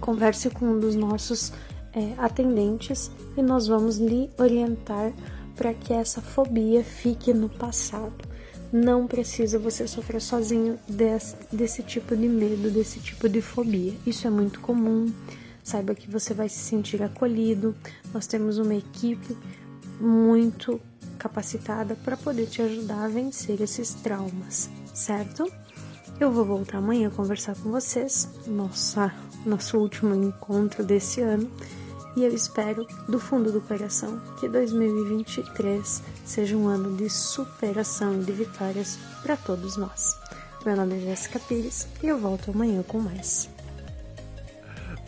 converse com um dos nossos é, atendentes e nós vamos lhe orientar para que essa fobia fique no passado. Não precisa você sofrer sozinho desse, desse tipo de medo, desse tipo de fobia. Isso é muito comum. Saiba que você vai se sentir acolhido. Nós temos uma equipe muito capacitada para poder te ajudar a vencer esses traumas, certo? Eu vou voltar amanhã a conversar com vocês, nossa, nosso último encontro desse ano, e eu espero do fundo do coração que 2023 seja um ano de superação e de vitórias para todos nós. Meu nome é Jéssica Pires e eu volto amanhã com mais.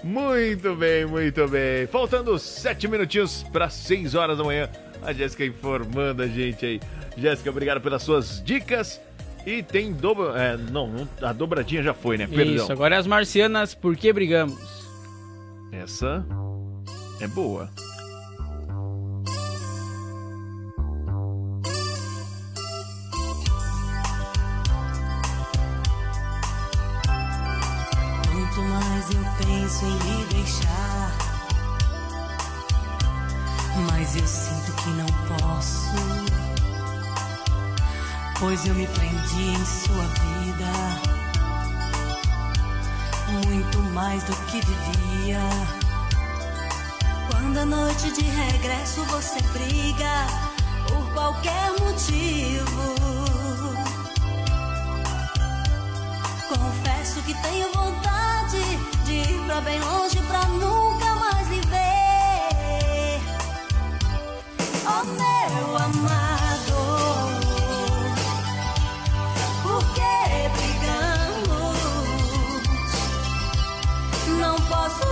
Muito bem, muito bem. Faltando sete minutinhos para seis horas da manhã. A Jéssica informando a gente aí. Jéssica, obrigado pelas suas dicas. E tem dobra. É, não, a dobradinha já foi, né? Perdão. Isso, agora é as marcianas, por que brigamos? Essa é boa. Penso em lhe deixar, mas eu sinto que não posso. Pois eu me prendi em sua vida, muito mais do que devia. Quando a noite de regresso você briga por qualquer motivo. Confesso que tenho vontade de ir pra bem longe pra nunca mais lhe ver. Oh meu amado, por que brigamos? Não posso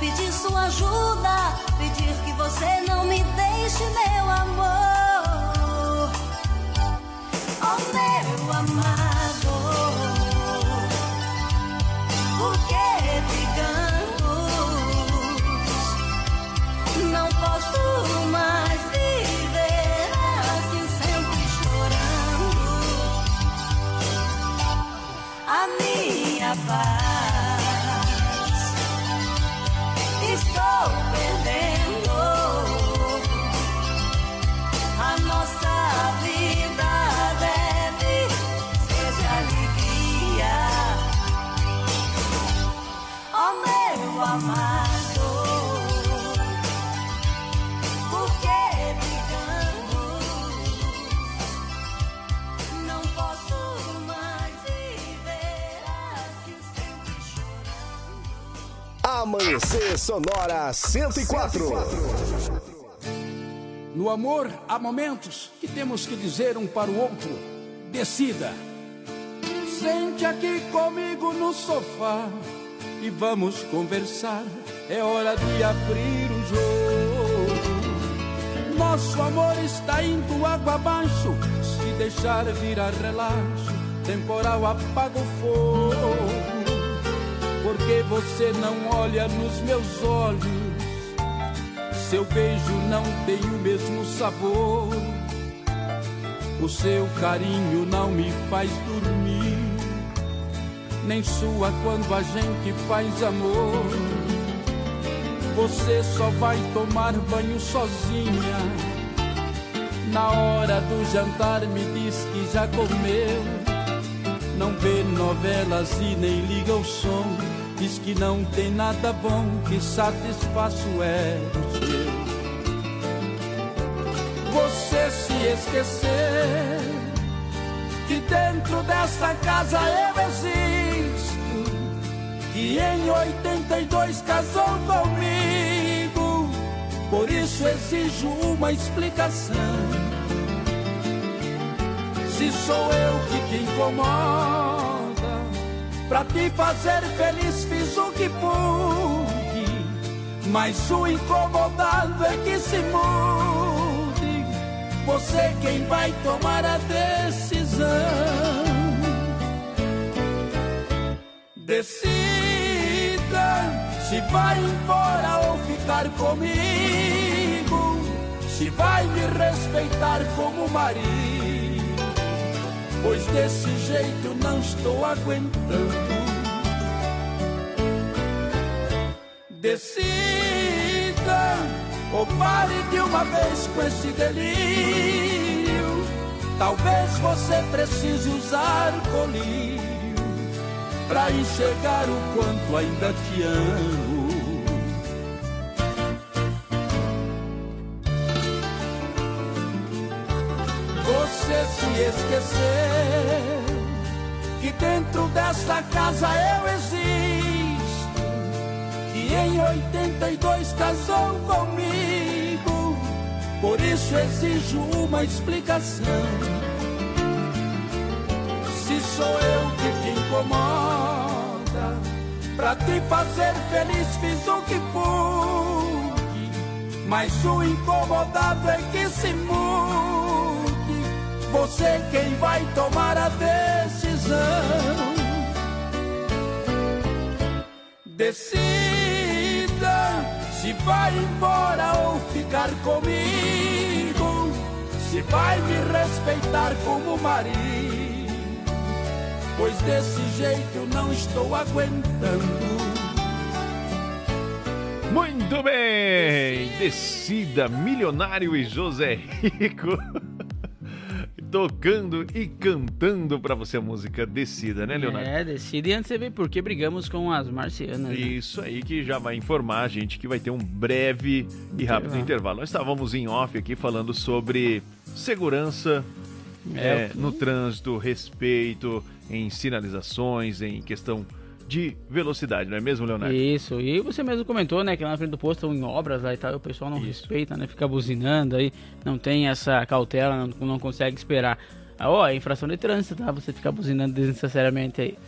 Pedir sua ajuda, pedir que você não me deixe, meu amor. Oh, meu amado, por que brigamos? Não posso mais viver assim, sempre chorando. A minha paz Amanhecer Sonora 104. No amor, há momentos que temos que dizer um para o outro: decida. Sente aqui comigo no sofá e vamos conversar. É hora de abrir o jogo. Nosso amor está indo água abaixo. Se deixar virar relaxo, temporal apaga o fogo. Porque você não olha nos meus olhos seu beijo não tem o mesmo sabor. O seu carinho não me faz dormir, nem sua quando a gente faz amor. Você só vai tomar banho sozinha. Na hora do jantar me diz que já comeu. Não vê novelas e nem liga o som. Diz que não tem nada bom que satisfaça o ego seu. Você se esquecer que dentro dessa casa eu existo. Que em 82 casou comigo. Por isso exijo uma explicação. Se sou eu que te incomoda. Pra te fazer feliz fiz o que pude, mas o incomodado é que se mude. Você quem vai tomar a decisão. Decida se vai embora ou ficar comigo, se vai me respeitar como marido pois desse jeito não estou aguentando. Decida ou pare de uma vez com esse delírio. Talvez você precise usar colírio para enxergar o quanto ainda te amo. Se esquecer que dentro desta casa eu existo, que em 82 casou comigo, por isso exijo uma explicação. Se sou eu que te incomoda, pra te fazer feliz fiz o que pude, mas o incomodado é que se mude você quem vai tomar a decisão. Decida se vai embora ou ficar comigo, se vai me respeitar como marido, pois desse jeito eu não estou aguentando. Muito bem! Decida, Milionário e José Rico. Tocando e cantando pra você a música Decida, né, Leonardo? É, decida e antes você vê por que brigamos com as marcianas. né? Isso aí que já vai informar a gente que vai ter um breve e rápido Intervalo. intervalo. Nós estávamos em off aqui falando sobre segurança É, é, no trânsito, respeito em sinalizações, em questão de velocidade, não é mesmo, Leonardo? Isso, e você mesmo comentou, né, que lá na frente do posto estão em obras lá e tal, e o pessoal não respeita, né, fica buzinando aí, não tem essa cautela, não, não consegue esperar. Ah, Ó, é infração de trânsito, tá? Você ficar buzinando desnecessariamente aí.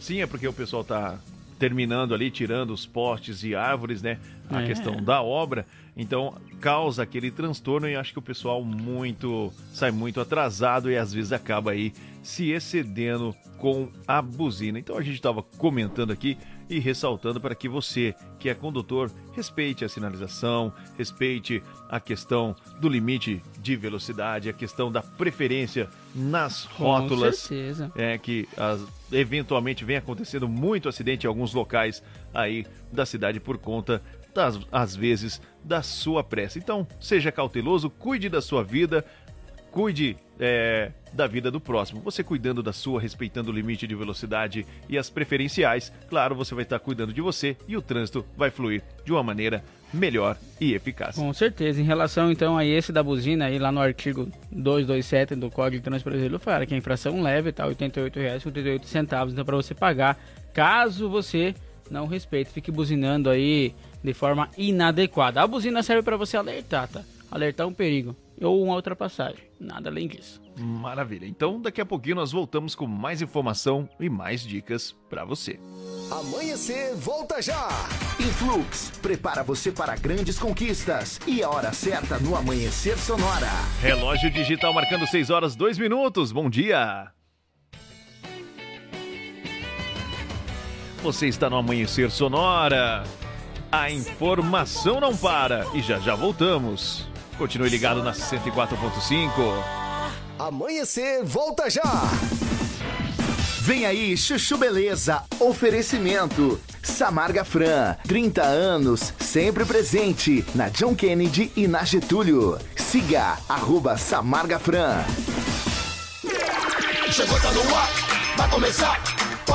Sim, é porque o pessoal tá terminando ali, tirando os postes e árvores, né? A É. questão da obra. Então, causa aquele transtorno e acho que o pessoal muito sai muito atrasado e às vezes acaba aí se excedendo com a buzina. Então a gente estava comentando aqui e ressaltando para que você, que é condutor, respeite a sinalização, respeite a questão do limite de velocidade, a questão da preferência nas Com rótulas certeza. é que as- eventualmente vem acontecendo muito acidente em alguns locais aí da cidade por conta das às vezes da sua pressa. Então, seja cauteloso, cuide da sua vida, cuide é, da vida do próximo. Você cuidando da sua, respeitando o limite de velocidade e as preferenciais, claro, você vai estar cuidando de você e o trânsito vai fluir de uma maneira melhor e eficaz. Com certeza. Em relação então a esse da buzina aí lá no artigo 227 do Código de Trânsito Brasileiro, fala que a infração leve tá R$ 88,88 então para você pagar, caso você não respeite, fique buzinando aí de forma inadequada. A buzina serve para você alertar, tá? Alertar um perigo ou uma ultrapassagem, nada além disso. Maravilha. Então, daqui a pouquinho nós voltamos com mais informação e mais dicas para você. Amanhecer volta já! Influx prepara você para grandes conquistas e a hora certa no Amanhecer Sonora. Relógio digital marcando 6 horas 2 minutos. Bom dia. Você está no Amanhecer Sonora. A informação não para e já já voltamos. Continue ligado na 104.5. Amanhecer volta já! Vem aí, Chuchu Beleza. Oferecimento. Samarga Fran, 30 anos, sempre presente na John Kennedy e na Getúlio. Siga, arroba Samarga Fran. Chegou, tá no ar, vai começar,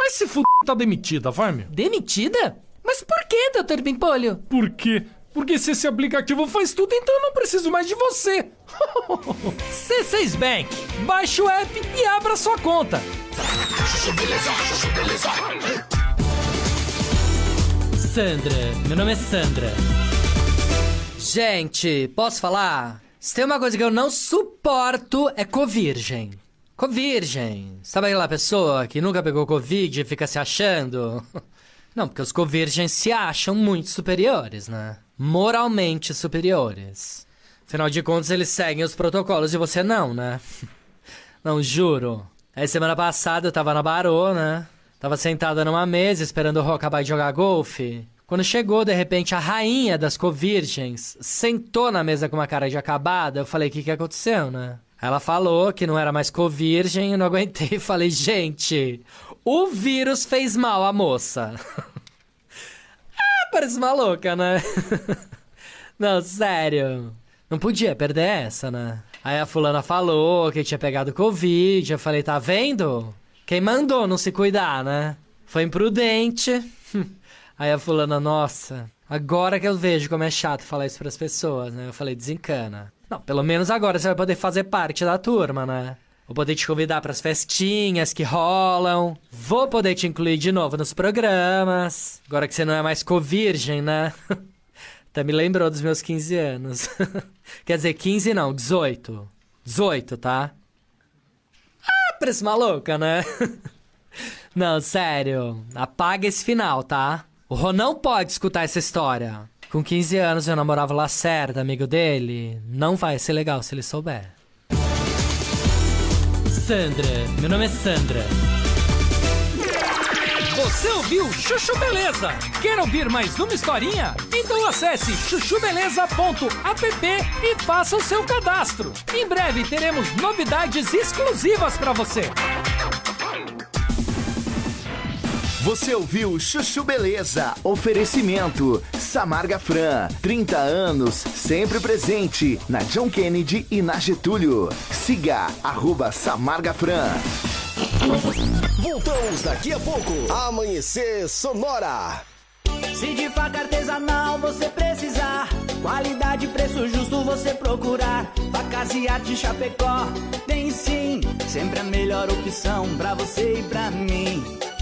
Mas se f... tá demitida, vai, meu. Demitida? Mas por que, Dr. Bimpolho? Por quê? Porque se esse aplicativo faz tudo, então eu não preciso mais de você. C6 Bank. Baixe o app e abra sua conta. Sandra, meu nome é Sandra. Gente, posso falar? Se tem uma coisa que eu não suporto é covirgem. Covirgem. Sabe aquela pessoa que nunca pegou Covid e fica se achando? Não, porque os covirgens se acham muito superiores, né? Moralmente superiores. Afinal de contas, eles seguem os protocolos e você não, né? Não, juro. Aí semana passada eu tava na Barô, né? Tava sentada numa mesa esperando o Rô acabar de jogar golfe. Quando chegou, de repente, a rainha das covirgens sentou na mesa com uma cara de acabada. Eu falei, o que, que aconteceu, né? Ela falou que não era mais covirgem, eu não aguentei e falei, gente, o vírus fez mal à moça. ah, parece uma louca, né? não, sério. Não podia perder essa, né? Aí a fulana falou que tinha pegado Covid. Eu falei, tá vendo? Quem mandou não se cuidar, né? Foi imprudente. Aí a fulana, nossa, agora que eu vejo como é chato falar isso pras pessoas, né? Eu falei, desencana. Não, pelo menos agora você vai poder fazer parte da turma, né? Vou poder te convidar pras festinhas que rolam. Vou poder te incluir de novo nos programas. Agora que você não é mais covirgem, né? Até me lembrou dos meus 15 anos. Quer dizer, 15 não, 18. 18, tá? Ah, parece maluca, né? não, sério. Apaga esse final, tá? O Rô não pode escutar essa história. Com 15 anos eu namorava o Lacerda, amigo dele. Não vai ser legal se ele souber. Sandra, meu nome é Sandra. Você ouviu Chuchu Beleza? Quer ouvir mais uma historinha? Então acesse chuchubeleza.app e faça o seu cadastro. Em breve teremos novidades exclusivas para você. Você ouviu Chuchu Beleza? Oferecimento Samarga Fran, 30 anos, sempre presente na John Kennedy e na Getúlio. Siga arroba Samarga Fran. Voltamos daqui a pouco. Amanhecer Sonora. Se de faca artesanal você precisar, qualidade e preço justo você procurar. Facas e arte Chapecó tem sim, sempre a melhor opção pra você e pra mim.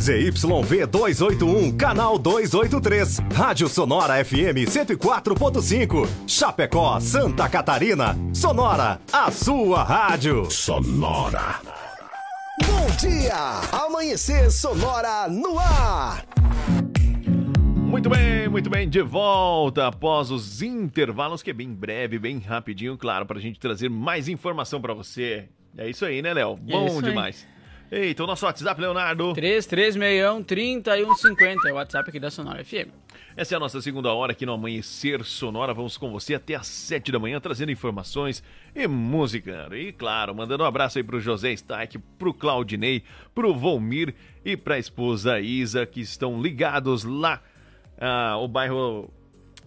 ZYV 281, canal 283. Rádio Sonora FM 104.5. Chapecó, Santa Catarina. Sonora, a sua rádio. Sonora. Bom dia! Amanhecer Sonora no ar. Muito bem, muito bem, de volta após os intervalos, que é bem breve, bem rapidinho, claro, pra gente trazer mais informação pra você. É isso aí, né, Léo? Bom isso aí. Eita, o nosso WhatsApp, Leonardo. 3361-3150 é o WhatsApp aqui da Sonora FM. Essa é a nossa segunda hora aqui no Amanhecer Sonora. Vamos com você até às sete da manhã, trazendo informações e música. E claro, mandando um abraço aí pro José Stack, pro Claudinei, pro Volmir e pra esposa Isa, que estão ligados lá, ah, o bairro,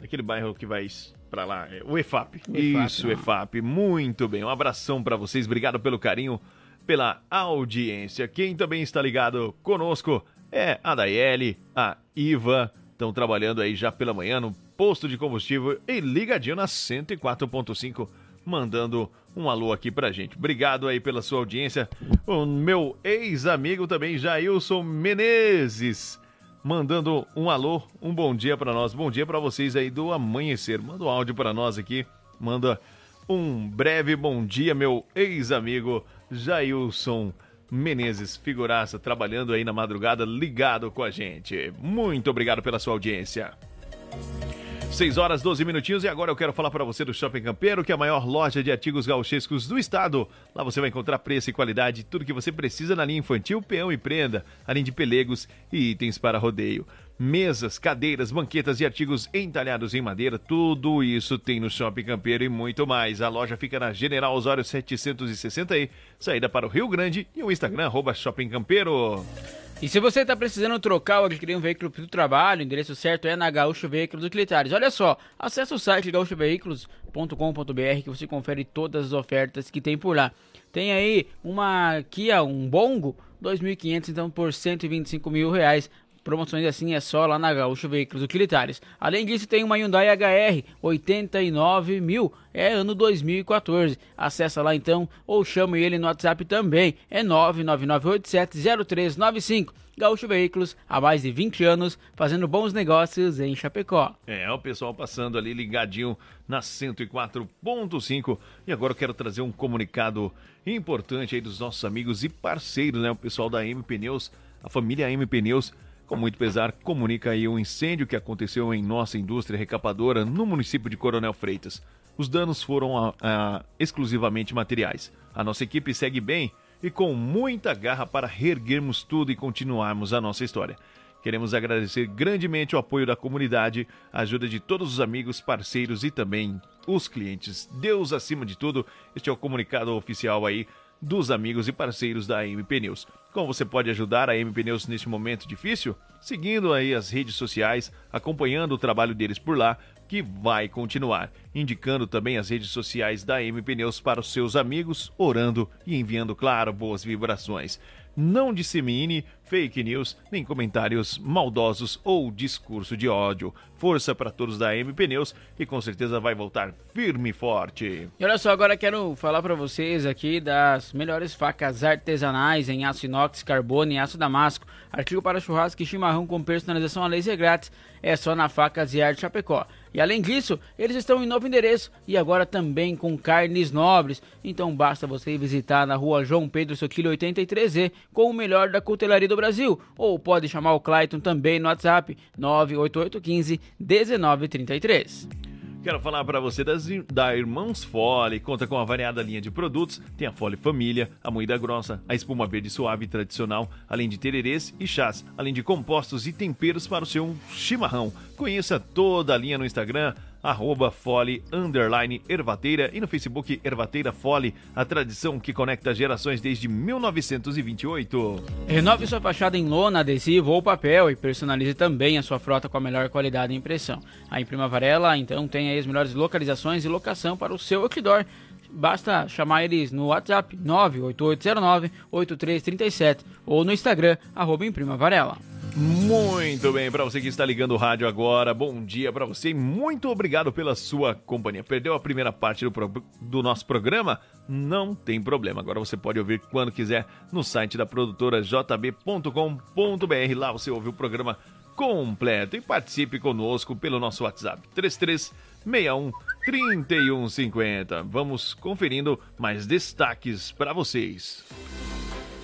aquele bairro que vai pra lá, é o EFAP. O EFAP, Isso, ah. EFAP. Muito bem, um abração pra vocês, obrigado pelo carinho, pela audiência. Quem também está ligado conosco é a Daiele, a Iva, estão trabalhando aí já pela manhã no posto de combustível e ligadinho na 104.5, mandando um alô aqui pra gente. Obrigado aí pela sua audiência. O meu ex-amigo também, Jailson Menezes, mandando um alô, um bom dia pra nós. Bom dia pra vocês aí do amanhecer. Manda um áudio pra nós aqui, manda um breve bom dia, meu ex-amigo Jailson Menezes, figuraça, trabalhando aí na madrugada, ligado com a gente. Muito obrigado pela sua audiência. 6 horas 12 minutinhos e agora eu quero falar para você do Shopping Campeiro, que é a maior loja de artigos gauchescos do estado. Lá você vai encontrar preço e qualidade, tudo que você precisa na linha infantil, peão e prenda, além de pelegos e itens para rodeio. Mesas, cadeiras, banquetas e artigos entalhados em madeira, tudo isso tem no Shopping Campeiro e muito mais. A loja fica na General Osório 760 e saída para o Rio Grande e o Instagram arroba Shopping Campeiro. E se você está precisando trocar ou adquirir um veículo para o trabalho, o endereço certo é na Gaúcho Veículos Utilitários. Olha só, acesse o site gaúchoveículos.com.br que você confere todas as ofertas que tem por lá. Tem aí uma Kia, um Bongo 2.500, então por 125 mil reais. Promoções assim é só lá na Gaúcho Veículos Utilitários. Além disso, tem uma Hyundai HR 89 mil, é ano 2014. Acessa lá então ou chame ele no WhatsApp também. É 999870395. Gaúcho Veículos, há mais de 20 anos, fazendo bons negócios em Chapecó. É, o pessoal passando ali ligadinho na 104.5. E agora eu quero trazer um comunicado importante aí dos nossos amigos e parceiros, né? O pessoal da M Pneus, a família M Pneus, com muito pesar, comunica aí um incêndio que aconteceu em nossa indústria recapadora no município de Coronel Freitas. Os danos foram ah, ah, exclusivamente materiais. A nossa equipe segue bem e com muita garra para reerguermos tudo e continuarmos a nossa história. Queremos agradecer grandemente o apoio da comunidade, a ajuda de todos os amigos, parceiros e também os clientes. Deus acima de tudo, este é o comunicado oficial aí dos amigos e parceiros da AM Pneus. Como você pode ajudar a AM Pneus neste momento difícil? Seguindo aí as redes sociais, acompanhando o trabalho deles por lá, que vai continuar. Indicando também as redes sociais da AM Pneus para os seus amigos, orando e enviando, claro, boas vibrações. Não dissemine fake news, nem comentários maldosos ou discurso de ódio. Força para todos da AM Pneus e com certeza vai voltar firme e forte. E olha só, agora quero falar para vocês aqui das melhores facas artesanais em aço inox, carbono e aço damasco. Artigo para churrasco e chimarrão com personalização a laser grátis. É só na Facas e Arte Chapecó. E além disso, eles estão em novo endereço e agora também com carnes nobres. Então basta você visitar na rua João Pedro Soquilho 83E com o melhor da cutelaria do Brasil. Ou pode chamar o Clayton também no WhatsApp 98815 1933. Quero falar para você das, da Irmãos Fole. Conta com a variada linha de produtos. Tem a Fole Família, a moída grossa, a espuma verde suave tradicional, além de tererês e chás, além de compostos e temperos para o seu chimarrão. Conheça toda a linha no Instagram, arroba Fole, underline Ervateira e no Facebook Ervateira Fole, a tradição que conecta gerações desde 1928. Renove sua fachada em lona, adesivo ou papel e personalize também a sua frota com a melhor qualidade e impressão. A Imprima Varela, então, tem as melhores localizações e locação para o seu outdoor. Basta chamar eles no WhatsApp 98809-8337 ou no Instagram, arroba Varela. Muito bem, para você que está ligando o rádio agora, bom dia para você e muito obrigado pela sua companhia. Perdeu a primeira parte do, pro- do nosso programa? Não tem problema. Agora você pode ouvir quando quiser no site da produtora jb.com.br. Lá você ouve o programa completo e participe conosco pelo nosso WhatsApp 3361 3150. Vamos conferindo mais destaques para vocês.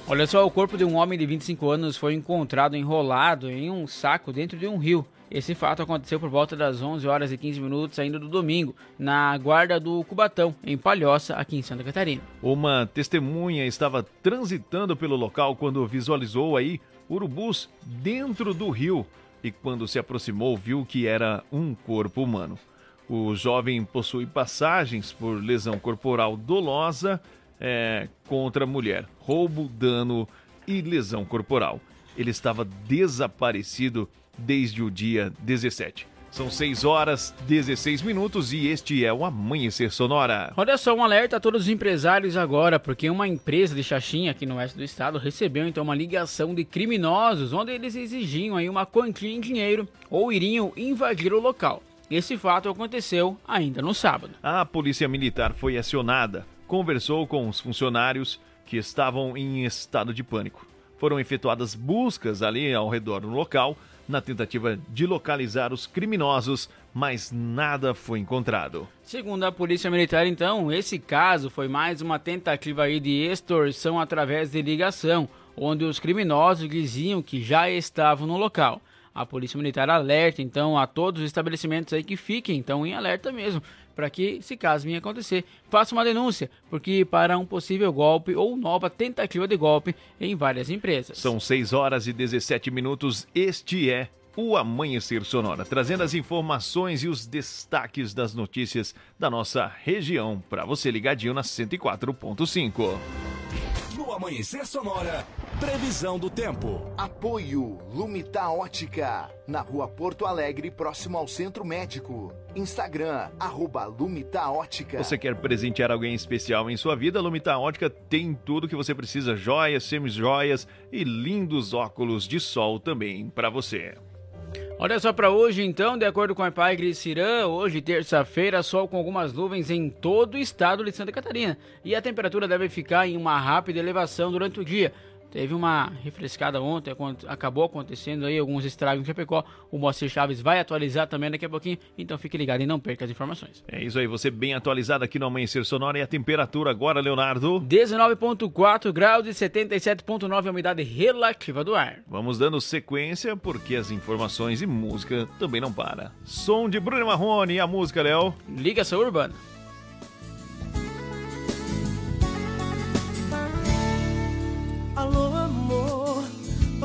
Olha só, o corpo de um homem de 25 anos foi encontrado enrolado em um saco dentro de um rio. Esse fato aconteceu por volta das 11 horas e 15 minutos ainda do domingo, na guarda do Cubatão, em Palhoça, aqui em Santa Catarina. Uma testemunha estava transitando pelo local quando visualizou aí urubus dentro do rio e quando se aproximou viu que era um corpo humano. O jovem possui passagens por lesão corporal dolosa é, contra a mulher, roubo, dano e lesão corporal. Ele estava desaparecido desde o dia 17. São 6 horas 16 minutos e este é o Amanhecer Sonora. Olha só, um alerta a todos os empresários agora, porque uma empresa de Xaxim aqui no oeste do estado recebeu então uma ligação de criminosos, onde eles exigiam aí uma quantia em dinheiro ou iriam invadir o local. Esse fato aconteceu ainda no sábado. A polícia militar foi acionada, conversou com os funcionários que estavam em estado de pânico. Foram efetuadas buscas ali ao redor do local na tentativa de localizar os criminosos, mas nada foi encontrado. Segundo a Polícia Militar, então, esse caso foi mais uma tentativa de extorsão através de ligação, onde os criminosos diziam que já estavam no local. A Polícia Militar alerta, então, a todos os estabelecimentos aí que fiquem, então, em alerta mesmo, para que, se caso venha acontecer, faça uma denúncia, porque para um possível golpe ou nova tentativa de golpe em várias empresas. São 6 horas e 17 minutos. Este é o Amanhecer Sonora, trazendo as informações e os destaques das notícias da nossa região para você ligadinho na 104.5. No Amanhecer Sonora, previsão do tempo. Apoio Lumita Ótica, na rua Porto Alegre, próximo ao Centro Médico. Instagram, arroba Lumita Ótica. Você quer presentear alguém especial em sua vida? Lumita Ótica tem tudo que você precisa: joias, semijoias e lindos óculos de sol também para você. Olha só para hoje, então, de acordo com a Epagre Cirã, hoje, terça-feira, sol com algumas nuvens em todo o estado de Santa Catarina. E a temperatura deve ficar em uma rápida elevação durante o dia. Teve uma refrescada ontem, acabou acontecendo aí alguns estragos em Chapecó. O Moacir Chaves vai atualizar também daqui a pouquinho, então fique ligado e não perca as informações. É isso aí, você bem atualizado aqui no Amanhecer Sonora e a temperatura agora, Leonardo? 19.4 graus e 77.9 a umidade relativa do ar. Vamos dando sequência porque as informações e música também não para. Som de Bruno Marrone e a música, Léo. Ligação Urbana.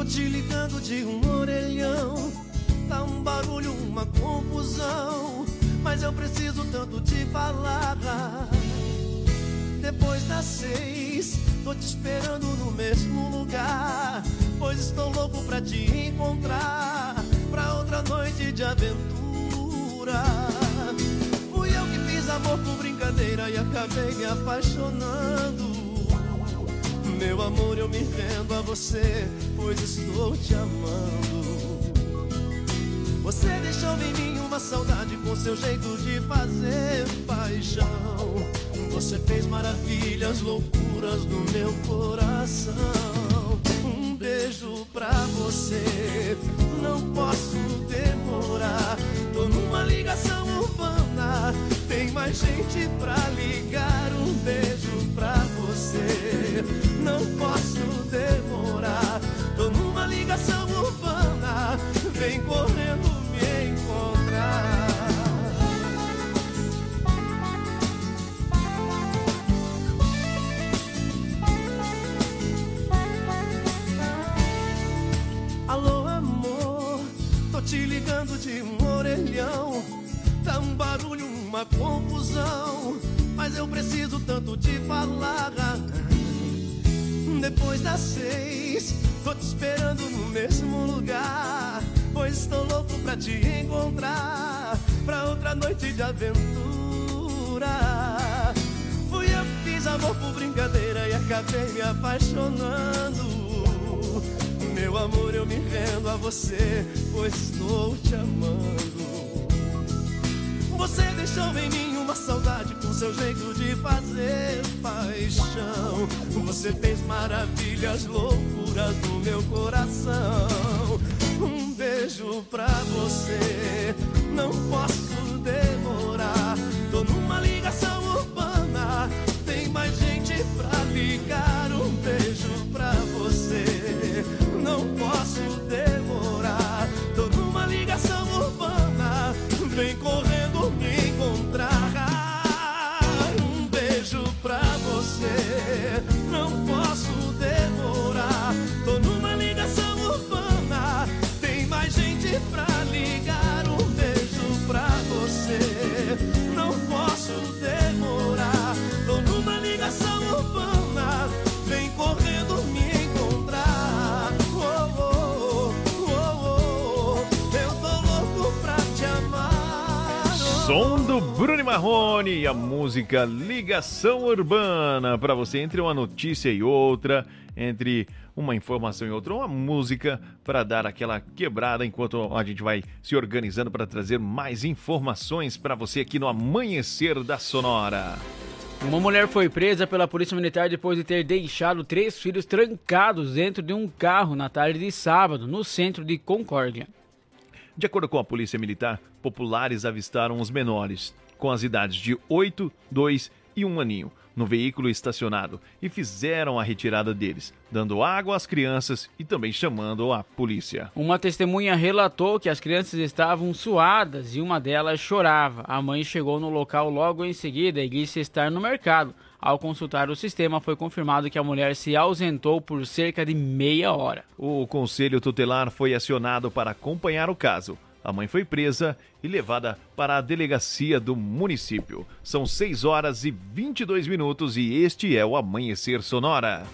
Te ligando de um orelhão. Tá um barulho, uma confusão, mas eu preciso tanto te falar. Depois das seis, tô te esperando no mesmo lugar. Pois estou louco pra te encontrar, pra outra noite de aventura. Fui eu que fiz amor por brincadeira e acabei me apaixonando. Meu amor, eu me rendo a você, pois estou te amando. Você deixou em mim uma saudade com seu jeito de fazer paixão. Você fez maravilhas, loucuras no meu coração. Um beijo pra você, não posso demorar. Tô numa ligação tem mais gente pra ligar. Um beijo pra você, não posso demorar. Tô numa ligação urbana, vem correndo me encontrar. Alô, amor, tô te ligando de um orelhão. Barulho, uma confusão, mas eu preciso tanto te falar. Depois das seis, tô te esperando no mesmo lugar. Pois estou louco pra te encontrar, pra outra noite de aventura. Fui eu que fiz amor por brincadeira e acabei me apaixonando. Meu amor, eu me rendo a você, pois estou te amando. Você deixou em mim uma saudade com seu jeito de fazer paixão. Você fez maravilhas, loucuras no meu coração. Um beijo pra você, não posso demorar. Som do Bruno Marrone e a música Ligação Urbana. Para você, entre uma notícia e outra, entre uma informação e outra, uma música para dar aquela quebrada enquanto a gente vai se organizando para trazer mais informações para você aqui no Amanhecer da Sonora. Uma mulher foi presa pela Polícia Militar depois de ter deixado três filhos trancados dentro de um carro na tarde de sábado, no centro de Concórdia. De acordo com a Polícia Militar, populares avistaram os menores, com as idades de 8, 2 e 1 aninho, no veículo estacionado e fizeram a retirada deles, dando água às crianças e também chamando a polícia. Uma testemunha relatou que as crianças estavam suadas e uma delas chorava. A mãe chegou no local logo em seguida e disse estar no mercado. Ao consultar o sistema, foi confirmado que a mulher se ausentou por cerca de meia hora. O conselho tutelar foi acionado para acompanhar o caso. A mãe foi presa e levada para a delegacia do município. São 6 horas e 22 minutos e este é o Amanhecer Sonora.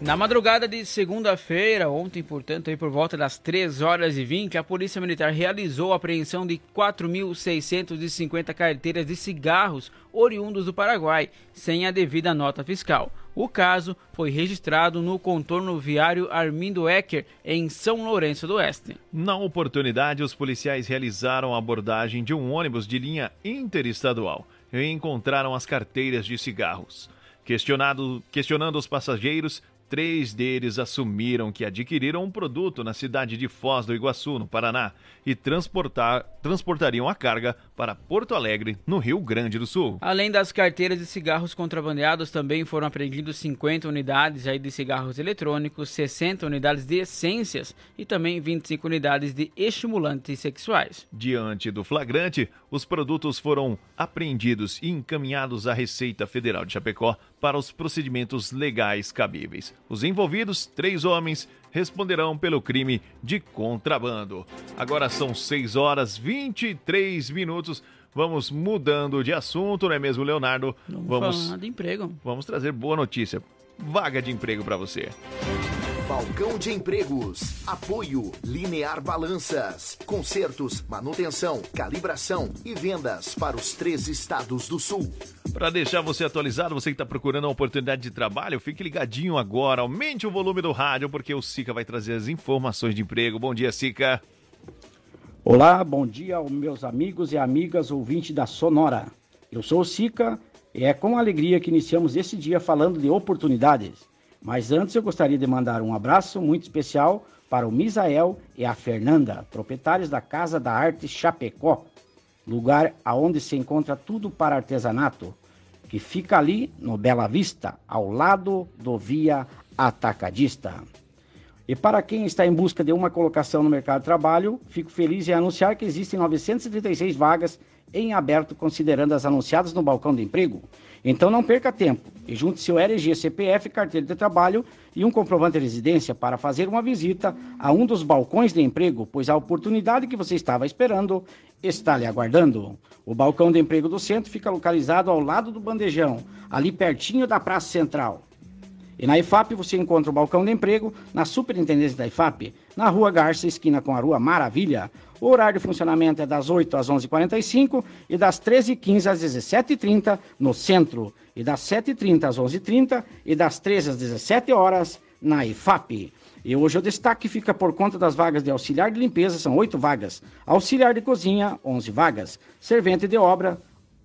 Na madrugada de segunda-feira, ontem, portanto, aí por volta das 3 horas e 20, a Polícia Militar realizou a apreensão de 4.650 carteiras de cigarros oriundos do Paraguai, sem a devida nota fiscal. O caso foi registrado no contorno viário Armindo Ecker, em São Lourenço do Oeste. Na oportunidade, os policiais realizaram a abordagem de um ônibus de linha interestadual e encontraram as carteiras de cigarros. Questionado, questionando os passageiros, três deles assumiram que adquiriram um produto na cidade de Foz do Iguaçu, no Paraná, e transportar, transportariam a carga para Porto Alegre, no Rio Grande do Sul. Além das carteiras de cigarros contrabandeados, também foram apreendidos 50 unidades aí de cigarros eletrônicos, 60 unidades de essências e também 25 unidades de estimulantes sexuais. Diante do flagrante, os produtos foram apreendidos e encaminhados à Receita Federal de Chapecó para os procedimentos legais cabíveis. Os envolvidos, três homens, responderão pelo crime de contrabando. Agora são 6 horas 23 minutos. Vamos mudando de assunto, não é mesmo, Leonardo? Vamos falar de emprego. Vamos trazer boa notícia. Vaga de emprego para você. Balcão de Empregos. Apoio Linear Balanças. Consertos, manutenção, calibração e vendas para os três estados do sul. Para deixar você atualizado, você que está procurando uma oportunidade de trabalho, fique ligadinho agora. Aumente o volume do rádio, porque o Sica vai trazer as informações de emprego. Bom dia, Sica. Olá, bom dia aos meus amigos e amigas ouvintes da Sonora. Eu sou o Sica e é com alegria que iniciamos esse dia falando de oportunidades. Mas antes eu gostaria de mandar um abraço muito especial para o Misael e a Fernanda, proprietários da Casa da Arte Chapecó, lugar aonde se encontra tudo para artesanato, que fica ali no Bela Vista, ao lado do Via Atacadista. E para quem está em busca de uma colocação no mercado de trabalho, fico feliz em anunciar que existem 936 vagas em aberto, considerando as anunciadas no balcão de emprego. Então não perca tempo e junte seu RG, CPF, carteira de trabalho e um comprovante de residência para fazer uma visita a um dos balcões de emprego, pois a oportunidade que você estava esperando está lhe aguardando. O balcão de emprego do centro fica localizado ao lado do bandejão, ali pertinho da Praça Central. E na IFAP você encontra o balcão de emprego na Superintendência da IFAP, na Rua Garça, esquina com a Rua Maravilha. O horário de funcionamento é das 8 às 11h45 e das 13h15 às 17h30 no centro, e das 7h30 às 11h30 e das 13 às 17 horas na IFAP. E hoje o destaque fica por conta das vagas de auxiliar de limpeza, são oito vagas. Auxiliar de cozinha, 11 vagas. Servente de obra,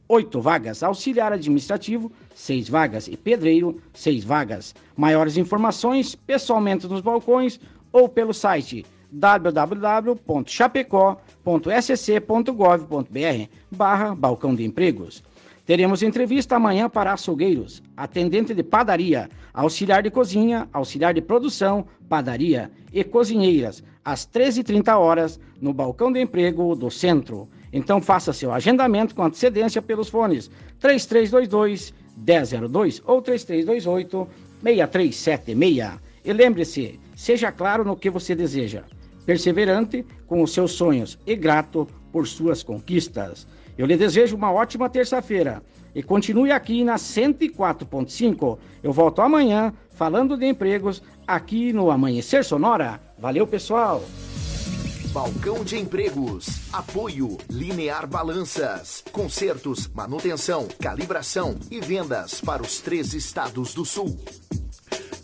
oito vagas. Auxiliar administrativo, seis vagas. E pedreiro, seis vagas. Maiores informações, pessoalmente nos balcões ou pelo site www.chapecó.sc.gov.br barra Balcão de Empregos. Teremos entrevista amanhã para açougueiros, atendente de padaria, auxiliar de cozinha, auxiliar de produção, padaria e cozinheiras, às 13h30 horas, no Balcão de Emprego do Centro. Então faça seu agendamento com antecedência pelos fones 3322 1002 ou 3328 6376. E lembre-se, seja claro no que você deseja, perseverante com os seus sonhos e grato por suas conquistas. Eu lhe desejo uma ótima terça-feira e continue aqui na 104.5. Eu volto amanhã falando de empregos aqui no Amanhecer Sonora. Valeu, pessoal! Balcão de Empregos. Apoio Linear Balanças. Consertos, manutenção, calibração e vendas para os três estados do sul.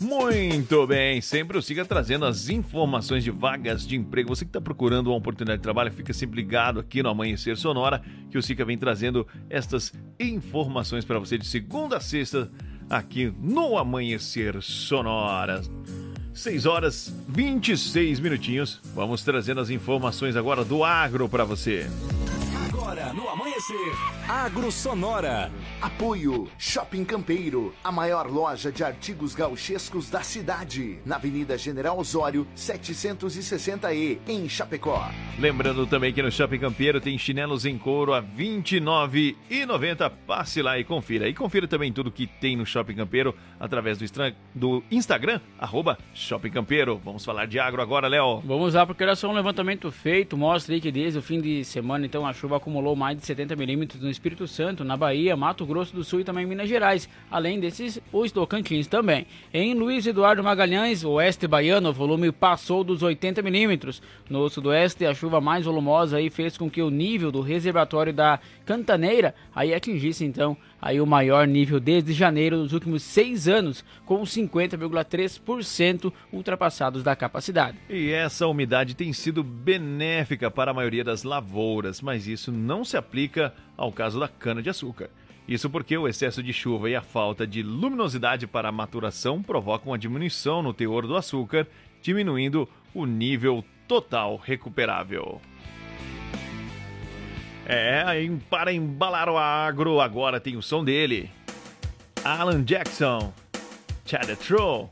Muito bem, sempre o Siga trazendo as informações de vagas de emprego. Você que está procurando uma oportunidade de trabalho, fica sempre ligado aqui no Amanhecer Sonora, que o Siga vem trazendo estas informações para você de segunda a sexta, aqui no Amanhecer Sonora. 6 horas 26 minutinhos. Vamos trazendo as informações agora do agro para você. Agora no Amanhecer, Agro Sonora. Apoio Shopping Campeiro, a maior loja de artigos gauchescos da cidade, na Avenida General Osório, 760E, em Chapecó. Lembrando também que no Shopping Campeiro tem chinelos em couro a R$ 29,90. Passe lá e confira. E confira também tudo que tem no Shopping Campeiro através do, do Instagram, arroba Shopping Campeiro. Vamos falar de agro agora, Léo. Vamos lá, porque olha só um levantamento feito, mostra aí que desde o fim de semana, então, a chuva acumulou mais de 70 milímetros no Espírito Santo, na Bahia, Mato Grosso do Sul e também Minas Gerais. Além desses, os Tocantins também. Em Luiz Eduardo Magalhães, oeste baiano, o volume passou dos 80 milímetros. No sudoeste, a chuva mais volumosa aí fez com que o nível do reservatório da Cantaneira aí atingisse, então, aí o maior nível desde janeiro dos últimos seis anos, com 50,3% ultrapassados da capacidade. E essa umidade tem sido benéfica para a maioria das lavouras, mas isso não se aplica ao caso da cana-de-açúcar. Isso porque o excesso de chuva e a falta de luminosidade para a maturação provocam uma diminuição no teor do açúcar, diminuindo o nível total recuperável. É, para embalar o agro, agora tem o som dele. Alan Jackson, Chad Troll.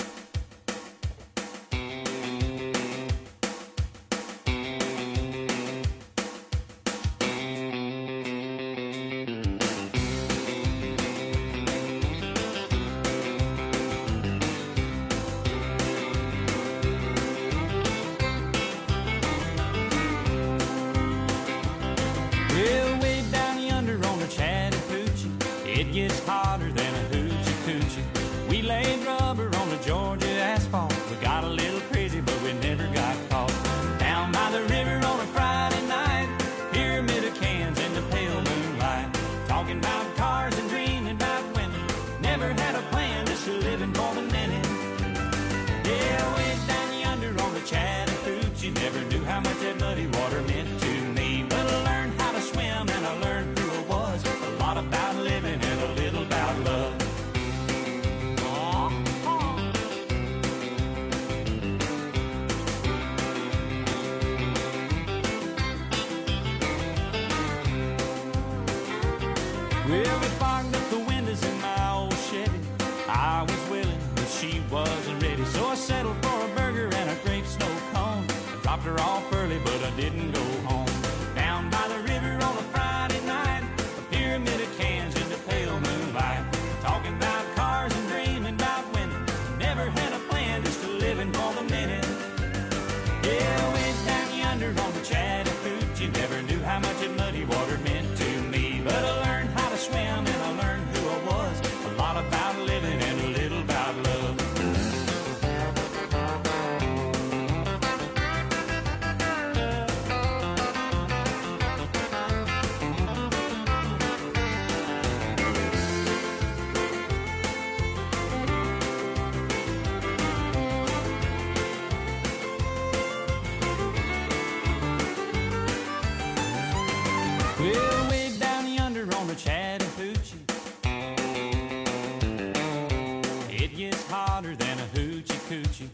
Coochie.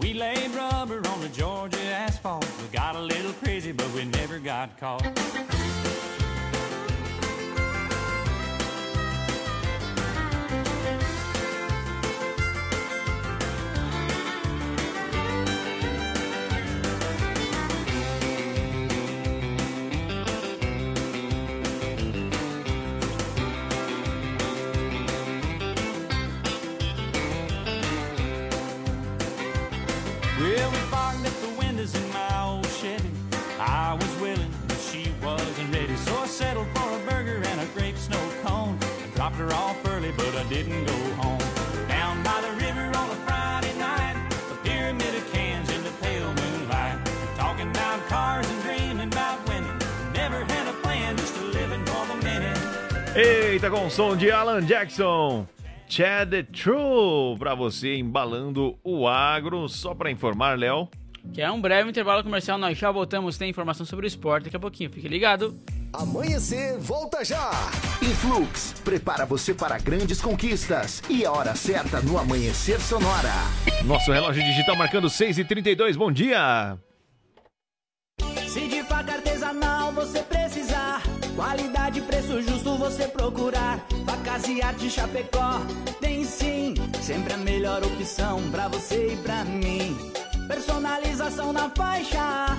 We laid rubber on the Georgia asphalt. We got a little crazy, but we never got caught. Didn't go home. Down by the river on a Friday night, a pyramid of cans in the pale moonlight. Talking about cars and dreaming about women. Never had a plan, just a living for the minute. Eita, com o som de Alan Jackson. Chad the True pra você embalando o agro. Só pra informar, Léo. Que é um breve intervalo comercial, nós já voltamos, tem informação sobre o esporte daqui a pouquinho, fique ligado. Amanhecer, volta já! Influx, prepara você para grandes conquistas. E a hora certa no Amanhecer Sonora. Nosso relógio digital marcando 6h32. Bom dia! Se de faca artesanal você precisar, qualidade e preço justo você procurar. Facas e arte Chapecó tem sim, sempre a melhor opção pra você e pra mim. Personalização na faixa,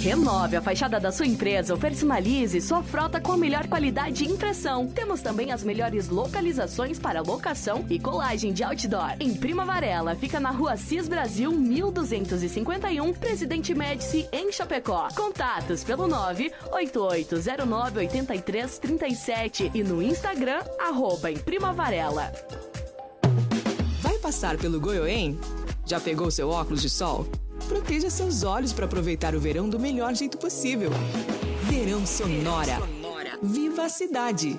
Renove a fachada da sua empresa ou personalize sua frota com a melhor qualidade de impressão. Temos também as melhores localizações para locação e colagem de outdoor. Em Prima Varela, fica na rua Cis Brasil 1251, Presidente Médici, em Chapecó. Contatos pelo 988098337 e no Instagram, arroba em Prima Varela. Vai passar pelo Goiôem? Já pegou seu óculos de sol? Proteja seus olhos para aproveitar o verão do melhor jeito possível. Verão Sonora. Viva a cidade!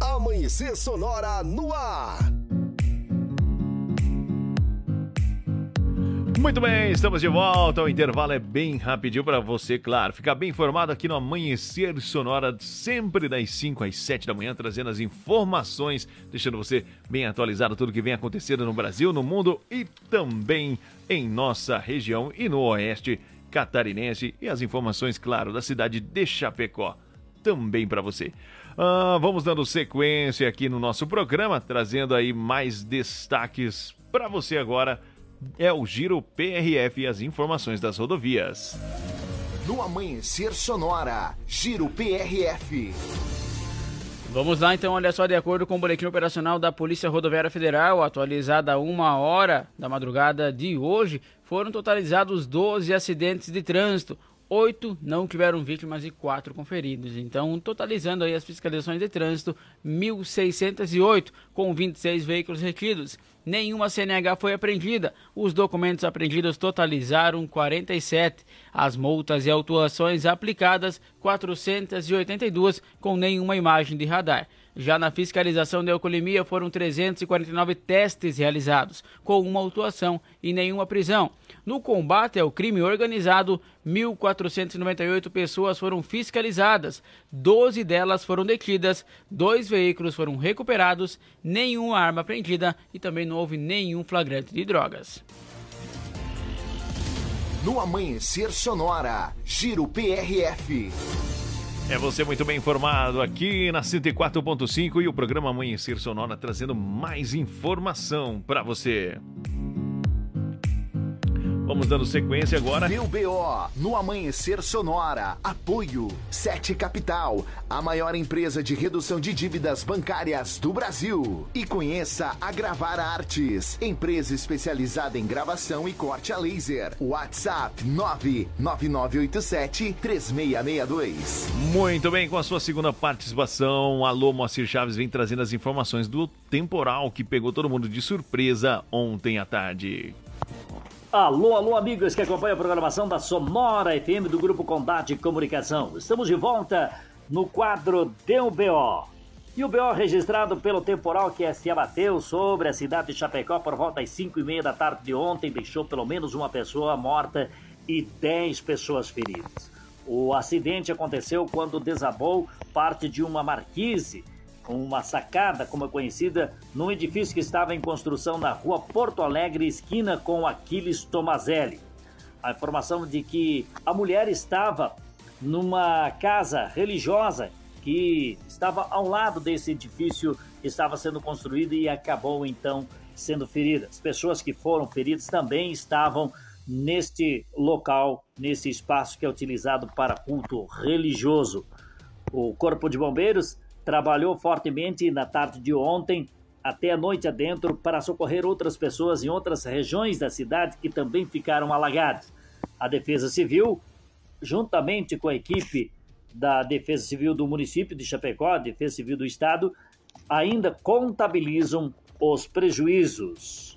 Amanhecer Sonora no ar! Muito bem, estamos de volta. O intervalo é bem rapidinho para você, claro. Ficar bem informado aqui no Amanhecer Sonora, sempre das 5 às 7 da manhã, trazendo as informações, deixando você bem atualizado tudo que vem acontecendo no Brasil, no mundo e também em nossa região e no Oeste catarinense. E as informações, claro, da cidade de Chapecó também para você. Ah, vamos dando sequência aqui no nosso programa, trazendo aí mais destaques para você agora. É o Giro PRF e as informações das rodovias. No Amanhecer Sonora, Giro PRF. Vamos lá então, olha só, de acordo com o boletim operacional da Polícia Rodoviária Federal, atualizada a uma hora da madrugada de hoje, foram totalizados 12 acidentes de trânsito. Oito não tiveram vítimas e quatro conferidos. Então, totalizando aí as fiscalizações de trânsito, 1.608, com 26 veículos retidos. Nenhuma CNH foi apreendida. Os documentos apreendidos totalizaram 47. As multas e autuações aplicadas, 482, com nenhuma imagem de radar. Já na fiscalização de alcoolemia foram 349 testes realizados, com uma autuação e nenhuma prisão. No combate ao crime organizado, 1.498 pessoas foram fiscalizadas, 12 delas foram detidas, dois veículos foram recuperados, nenhuma arma apreendida e também não houve nenhum flagrante de drogas. No Amanhecer Sonora, Giro PRF. É você muito bem informado aqui na 104.5 e o programa Amanhecer Sonora trazendo mais informação para você. Vamos dando sequência agora. Deu BO no Amanhecer Sonora. Apoio Sete Capital, a maior empresa de redução de dívidas bancárias do Brasil. E conheça a Gravar Artes, empresa especializada em gravação e corte a laser. WhatsApp 99987 3662. Muito bem, com a sua segunda participação, Alô Moacir Chaves vem trazendo as informações do temporal que pegou todo mundo de surpresa ontem à tarde. Alô, alô, amigos que acompanham a programação da Sonora FM do Grupo Combate Comunicação. Estamos de volta no quadro Deu BO. E o BO registrado pelo temporal que se abateu sobre a cidade de Chapecó por volta das 5 e meia da tarde de ontem deixou pelo menos uma pessoa morta e 10 pessoas feridas. O acidente aconteceu quando desabou parte de uma marquise uma sacada, como é conhecida, num edifício que estava em construção na rua Porto Alegre, esquina com Aquiles Tomazelli. A informação de que a mulher estava numa casa religiosa que estava ao lado desse edifício, estava sendo construída e acabou então sendo ferida. As pessoas que foram feridas também estavam neste local, nesse espaço que é utilizado para culto religioso. O Corpo de Bombeiros trabalhou fortemente na tarde de ontem até a noite adentro para socorrer outras pessoas em outras regiões da cidade que também ficaram alagadas. A Defesa Civil, juntamente com a equipe da Defesa Civil do município de Chapecó, Defesa Civil do Estado, ainda contabilizam os prejuízos.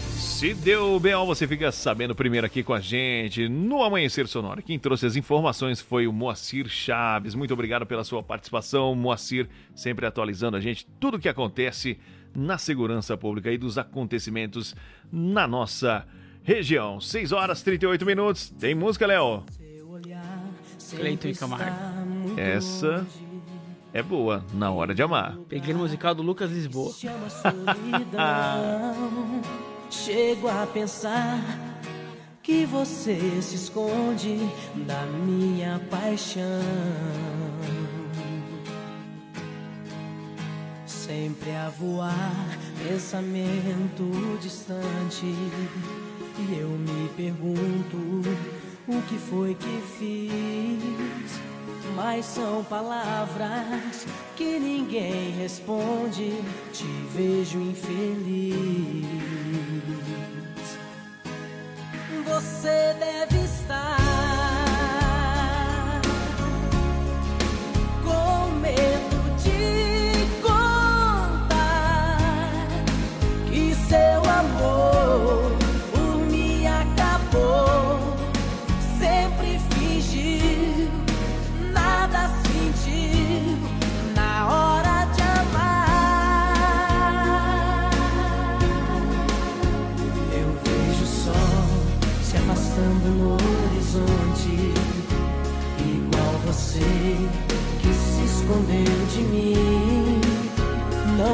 Se deu BO, você fica sabendo primeiro aqui com a gente no Amanhecer Sonora. Quem trouxe as informações foi o Moacir Chaves. Muito obrigado pela sua participação, Moacir, sempre atualizando a gente tudo o que acontece na segurança pública e dos acontecimentos na nossa região. 6 horas 38 minutos. Tem música, Léo? Cleiton e Camargo. Essa é boa, na hora de amar. Peguei no musical do Lucas Lisboa. Chego a pensar que você se esconde da minha paixão. Sempre a voar, pensamento distante. E eu me pergunto o que foi que fiz. Mas são palavras que ninguém responde. Te vejo infeliz. Você deve estar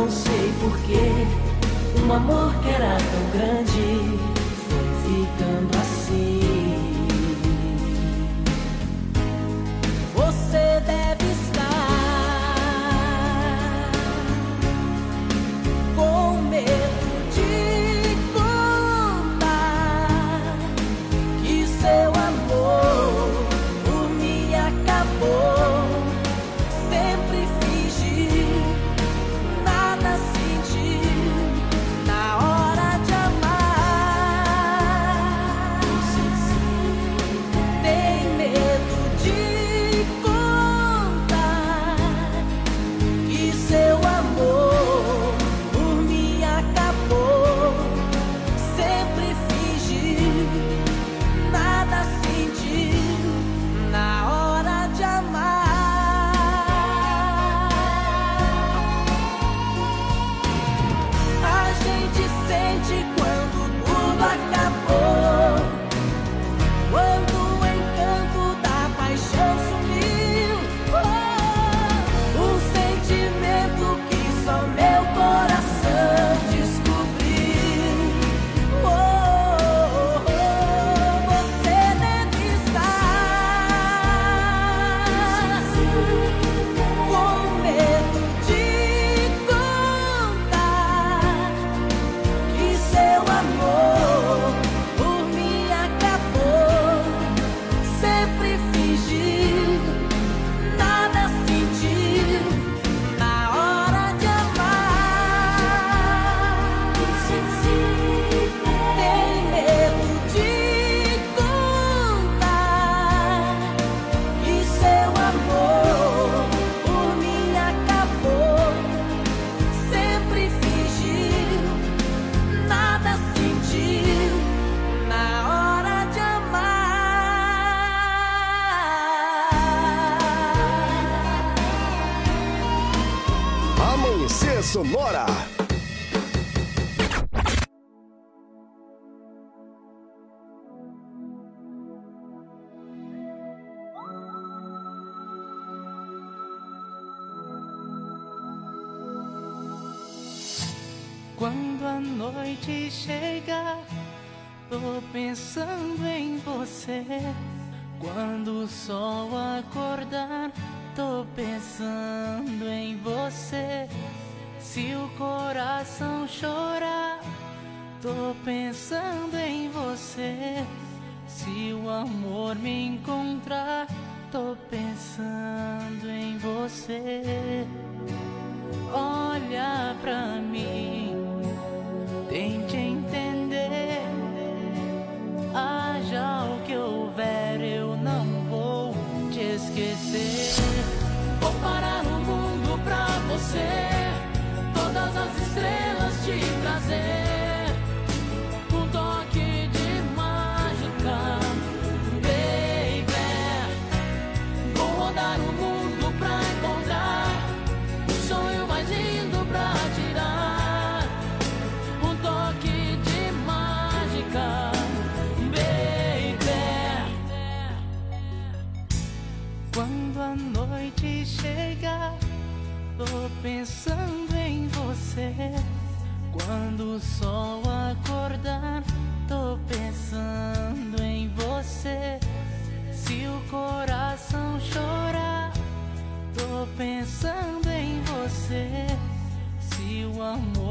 Não sei porquê, um amor que era tão grande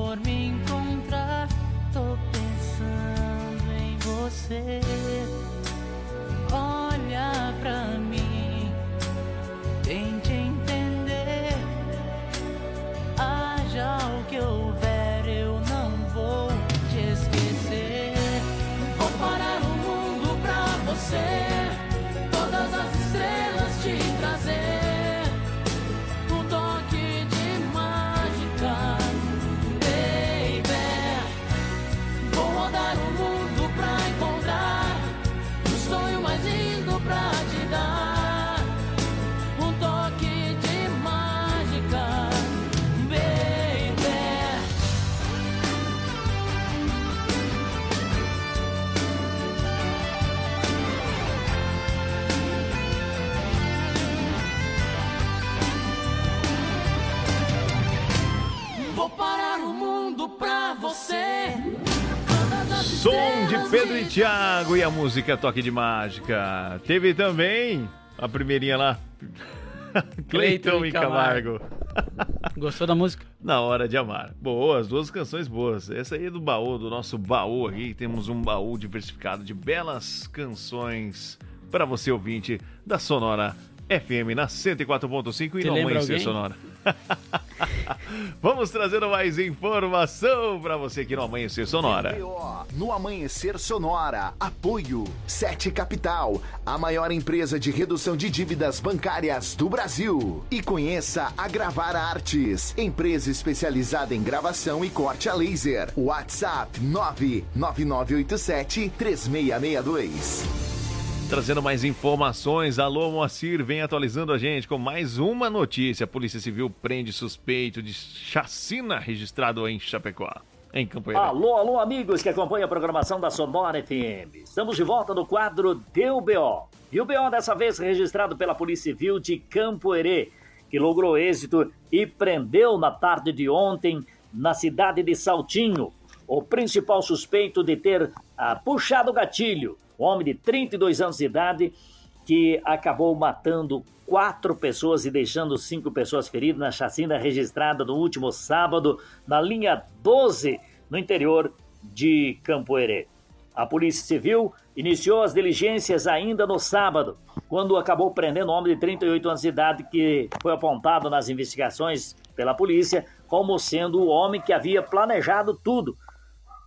amor me encontrar, tô pensando em você. Pedro e Thiago e a música Toque de Mágica. Teve também a primeirinha lá. Cleiton e Camargo. Gostou da música? Na hora de amar. Boas, duas canções boas. Essa aí é do baú, do nosso baú aqui. Temos um baú diversificado de belas canções para você ouvinte da Sonora FM na 104.5 e no Amanhecer? Sonora. Vamos trazendo mais informação para você aqui no Amanhecer Sonora. No Amanhecer Sonora. Apoio Sete Capital, a maior empresa de redução de dívidas bancárias do Brasil. E conheça a Gravar Artes, empresa especializada em gravação e corte a laser. WhatsApp 99987 3662. Trazendo mais informações, alô Moacir, vem atualizando a gente com mais uma notícia. A Polícia Civil prende suspeito de chacina registrado em Chapecó, em Campoeira. Alô, alô, amigos que acompanham a programação da Sonora FM. Estamos de volta no quadro Deu BO. E o BO dessa vez registrado pela Polícia Civil de Campo Herê, que logrou êxito e prendeu na tarde de ontem, na cidade de Saltinho, o principal suspeito de ter ah, puxado o gatilho, um homem de 32 anos de idade, que acabou matando quatro pessoas e deixando cinco pessoas feridas na chacina registrada no último sábado na linha 12, no interior de Campo Herê. A Polícia Civil iniciou as diligências ainda no sábado, quando acabou prendendo um homem de 38 anos de idade que foi apontado nas investigações pela polícia como sendo o homem que havia planejado tudo,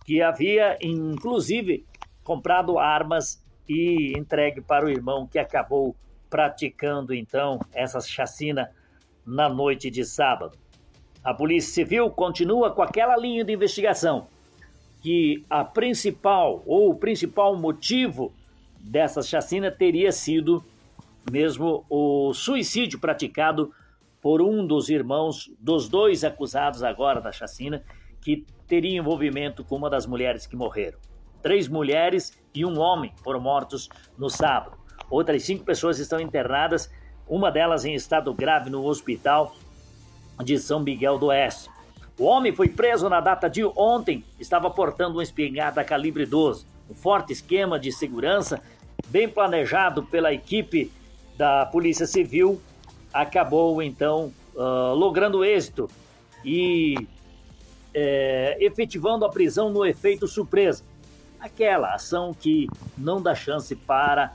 que havia inclusive comprado armas e entregue para o irmão que acabou praticando então essa chacina na noite de sábado. A Polícia Civil continua com aquela linha de investigação que a principal ou o principal motivo dessa chacina teria sido mesmo o suicídio praticado por um dos irmãos dos dois acusados agora da chacina que teria envolvimento com uma das mulheres que morreram. Três mulheres e um homem foram mortos no sábado. Outras cinco pessoas estão internadas, uma delas em estado grave no hospital de São Miguel do Oeste. O homem foi preso na data de ontem, estava portando uma espingarda calibre 12. Um forte esquema de segurança, bem planejado pela equipe da Polícia Civil, acabou então uh, logrando êxito e é, efetivando a prisão no efeito surpresa. Aquela ação que não dá chance para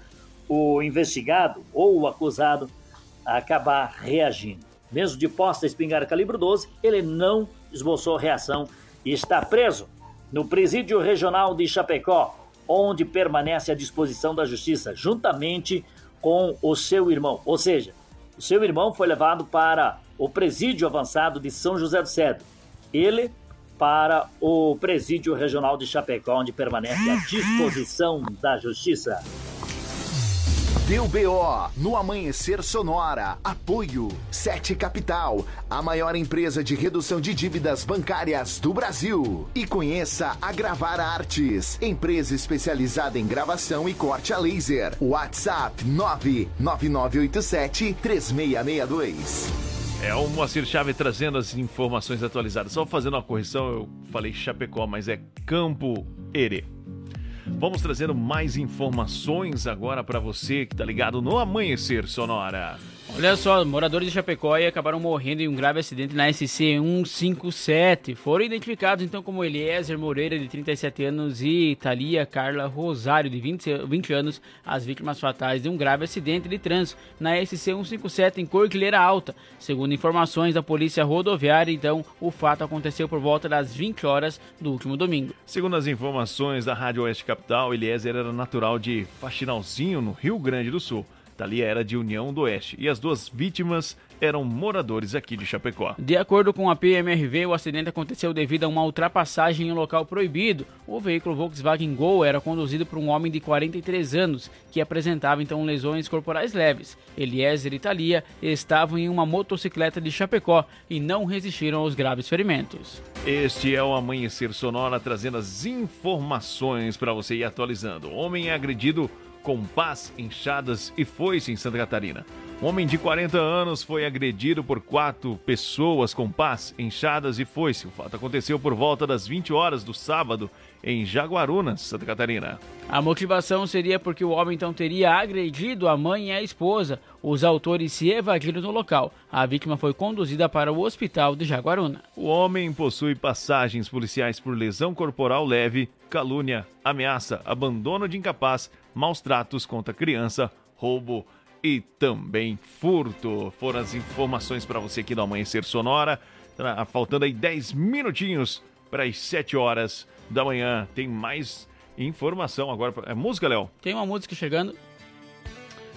o investigado ou o acusado acabar reagindo. Mesmo de posta espingarda calibre 12, ele não esboçou reação e está preso no presídio regional de Chapecó, onde permanece à disposição da justiça, juntamente com o seu irmão. Ou seja, o seu irmão foi levado para o presídio avançado de São José do Cedro. Ele para o presídio regional de Chapecó, onde permanece à disposição da justiça. Deu BO no Amanhecer Sonora. Apoio Sete Capital, a maior empresa de redução de dívidas bancárias do Brasil. E conheça a Gravar Artes, empresa especializada em gravação e corte a laser. WhatsApp 99987 3662. É o Moacir Chave trazendo as informações atualizadas. Só fazendo uma correção, eu falei Chapecó, mas é Campo Ere. Vamos trazendo mais informações agora para você que está ligado no Amanhecer Sonora. Olha só, moradores de Chapecó acabaram morrendo em um grave acidente na SC 157. Foram identificados então como Eliezer Moreira, de 37 anos, e Thalia Carla Rosário, de 20, 20 anos, as vítimas fatais de um grave acidente de trânsito na SC 157 em Corquileira Alta. Segundo informações da Polícia Rodoviária, então, o fato aconteceu por volta das 20 horas do último domingo. Segundo as informações da Rádio Oeste Capital, Eliezer era natural de Faxinalzinho, no Rio Grande do Sul. Thalia era de União do Oeste e as duas vítimas eram moradores aqui de Chapecó. De acordo com a PMRV, o acidente aconteceu devido a uma ultrapassagem em um local proibido. O veículo Volkswagen Gol era conduzido por um homem de 43 anos, que apresentava então lesões corporais leves. Eliezer e Thalia estavam em uma motocicleta de Chapecó e não resistiram aos graves ferimentos. Este é o Amanhecer Sonora trazendo as informações para você ir atualizando. Homem é agredido com pás, enxadas e foice em Santa Catarina. Um homem de 40 anos foi agredido por quatro pessoas com pás, enxadas e foice. O fato aconteceu por volta das 20 horas do sábado em Jaguaruna, Santa Catarina. A motivação seria porque o homem então teria agredido a mãe e a esposa. Os autores se evadiram do local. A vítima foi conduzida para o hospital de Jaguaruna. O homem possui passagens policiais por lesão corporal leve, calúnia, ameaça, abandono de incapaz, maus tratos contra criança, roubo e também furto. Foram as informações para você aqui do Amanhecer Sonora. Tá faltando aí 10 minutinhos para as 7 horas da manhã. Tem mais informação agora. É música, Léo? Tem uma música chegando.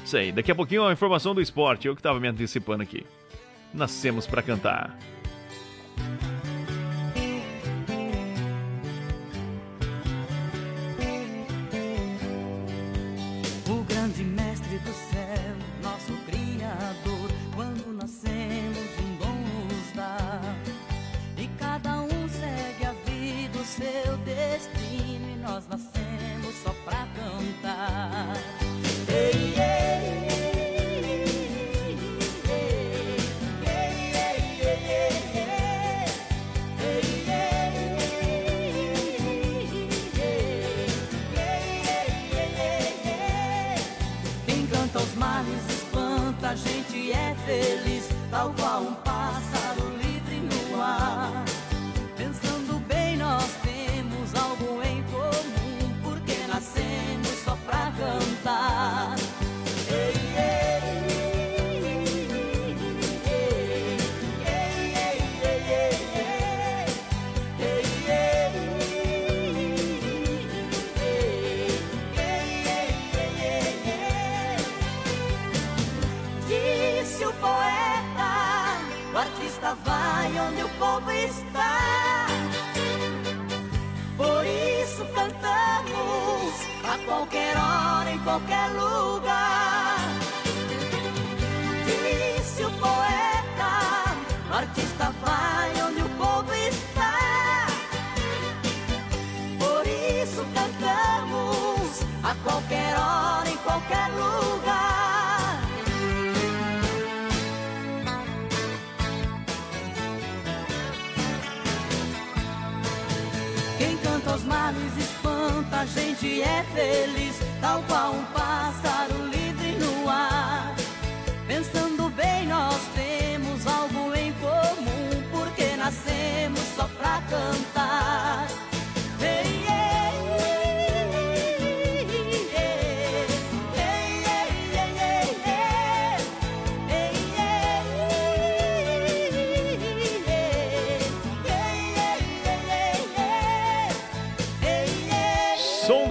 Isso aí. Daqui a pouquinho a informação do esporte. Eu que estava me antecipando aqui. Nascemos para cantar.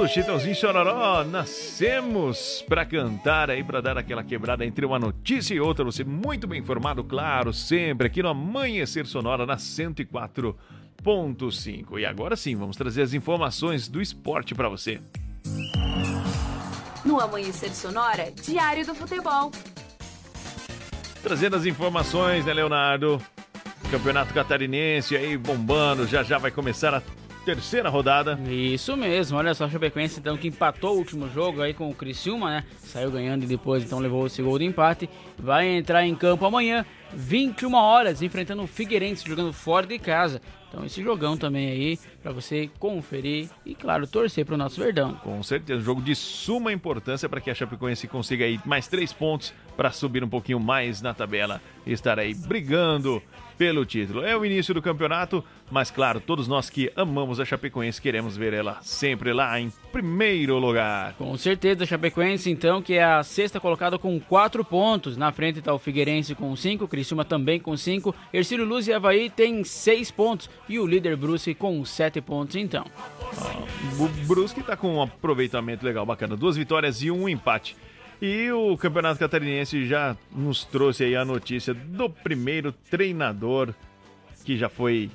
Do Chitãozinho Chororó, nascemos pra cantar aí, pra dar aquela quebrada entre uma notícia e outra. Você muito bem informado, claro, sempre aqui no Amanhecer Sonora na 104.5. E agora sim, vamos trazer as informações do esporte pra você. No Amanhecer Sonora, Diário do Futebol. Trazendo as informações, né, Leonardo? Campeonato Catarinense aí bombando, já já vai começar a terceira rodada. Isso mesmo, olha só, a Chapecoense então que empatou o último jogo aí com o Criciúma, né? Saiu ganhando e depois então levou esse gol de empate. Vai entrar em campo amanhã, 21 horas, enfrentando o Figueirense, jogando fora de casa. Então esse jogão também aí, pra você conferir e, claro, torcer pro nosso Verdão. Com certeza, um jogo de suma importância para que a Chapecoense consiga aí mais três pontos para subir um pouquinho mais na tabela e estar aí brigando pelo título. É o início do campeonato, mas claro, todos nós que amamos a Chapecoense queremos ver ela sempre lá em primeiro lugar. Com certeza, a Chapecoense, então, que é a sexta colocada com quatro pontos. Na frente está o Figueirense com cinco, Criciúma também com cinco, Ercílio Luz e Havaí tem seis pontos e o líder Brusque com sete pontos, então. O Brusque tá com um aproveitamento legal, bacana. Duas vitórias e um empate. E o Campeonato Catarinense já nos trouxe aí a notícia do primeiro treinador que já foi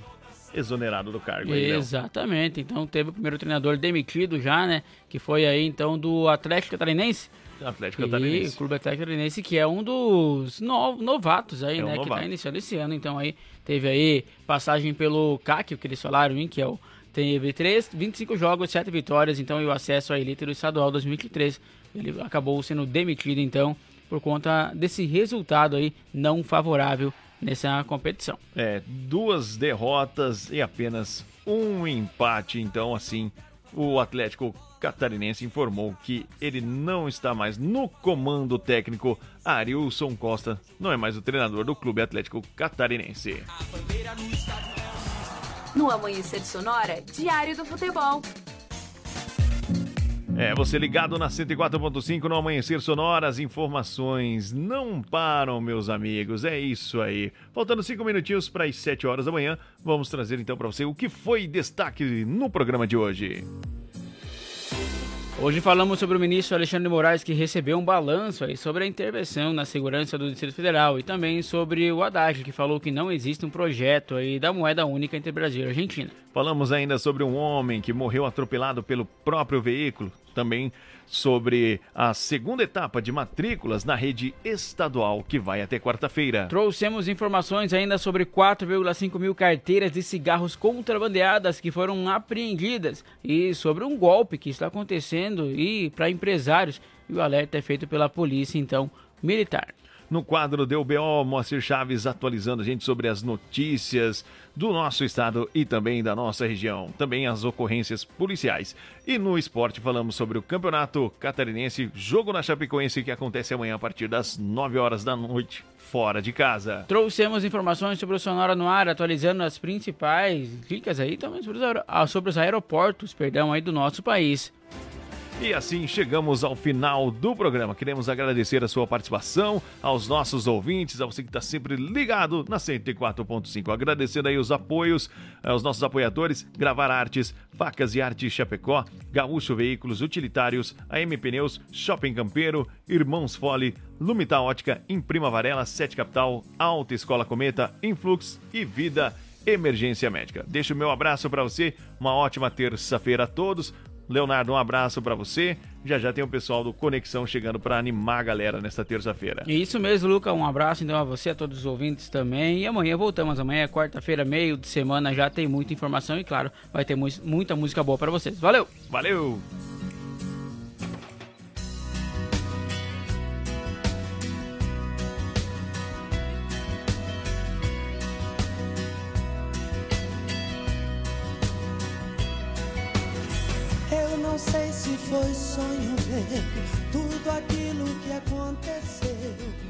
exonerado do cargo. aí. Exatamente, então teve o primeiro treinador demitido já, né? Que foi aí então do Atlético Catarinense. Atlético E Catarinense. o Clube Atlético Catarinense, que é um dos no- novatos aí, É um né? Que novato. tá iniciando esse ano. Então aí teve aí passagem pelo CAC, o que eles falaram, hein, que é o. Teve 3, 25 jogos, 7 vitórias, então, e o acesso à elite do estadual 2023. Ele acabou sendo demitido, então, por conta desse resultado aí não favorável nessa competição. É, duas derrotas e apenas um empate. Então, assim, o Atlético Catarinense informou que ele não está mais no comando técnico. Arilson Costa não é mais o treinador do Clube Atlético Catarinense. No Amanhecer Sonora, Diário do Futebol. É, você ligado na 104.5 no Amanhecer Sonora, as informações não param, meus amigos. É isso aí. Faltando cinco minutinhos para as 7 horas da manhã, vamos trazer então para você o que foi destaque no programa de hoje. Hoje falamos sobre o ministro Alexandre de Moraes que recebeu um balanço aí sobre a intervenção na segurança do Distrito Federal e também sobre o Haddad que falou que não existe um projeto aí da moeda única entre Brasil e Argentina. Falamos ainda sobre um homem que morreu atropelado pelo próprio veículo. Também sobre a segunda etapa de matrículas na rede estadual, que vai até quarta-feira. Trouxemos informações ainda sobre 4,5 mil carteiras de cigarros contrabandeadas que foram apreendidas e sobre um golpe que está acontecendo e para empresários. E o alerta é feito pela polícia, então, militar. No quadro do BO, Moacir Chaves atualizando a gente sobre as notícias do nosso estado e também da nossa região. Também as ocorrências policiais. E no esporte falamos sobre o Campeonato Catarinense, jogo na Chapecoense que acontece amanhã a partir das 9 horas da noite, fora de casa. Trouxemos informações sobre o Sonora no ar, atualizando as principais dicas aí também sobre os, sobre os aeroportos, perdão, aí do nosso país. E assim chegamos ao final do programa. Queremos agradecer a sua participação, aos nossos ouvintes, a você que está sempre ligado na 104.5. Agradecendo aí os apoios, aos nossos apoiadores, Gravar Artes, Facas e Artes Chapecó, Gaúcho Veículos Utilitários, AM Pneus, Shopping Campeiro, Irmãos Fole, Lumita Ótica, Imprima Varela, Sete Capital, Alta Escola Cometa, Influx e Vida Emergência Médica. Deixo o meu abraço para você, uma ótima terça-feira a todos. Leonardo, um abraço para você. Já já tem o pessoal do Conexão chegando para animar a galera nesta terça-feira. E isso mesmo, Luca. Um abraço então a você, a todos os ouvintes também. E amanhã voltamos. Amanhã é quarta-feira, meio de semana, já tem muita informação e, claro, vai ter mu- muita música boa para vocês. Valeu! Valeu! Eu não sei se foi sonho ver tudo aquilo que aconteceu.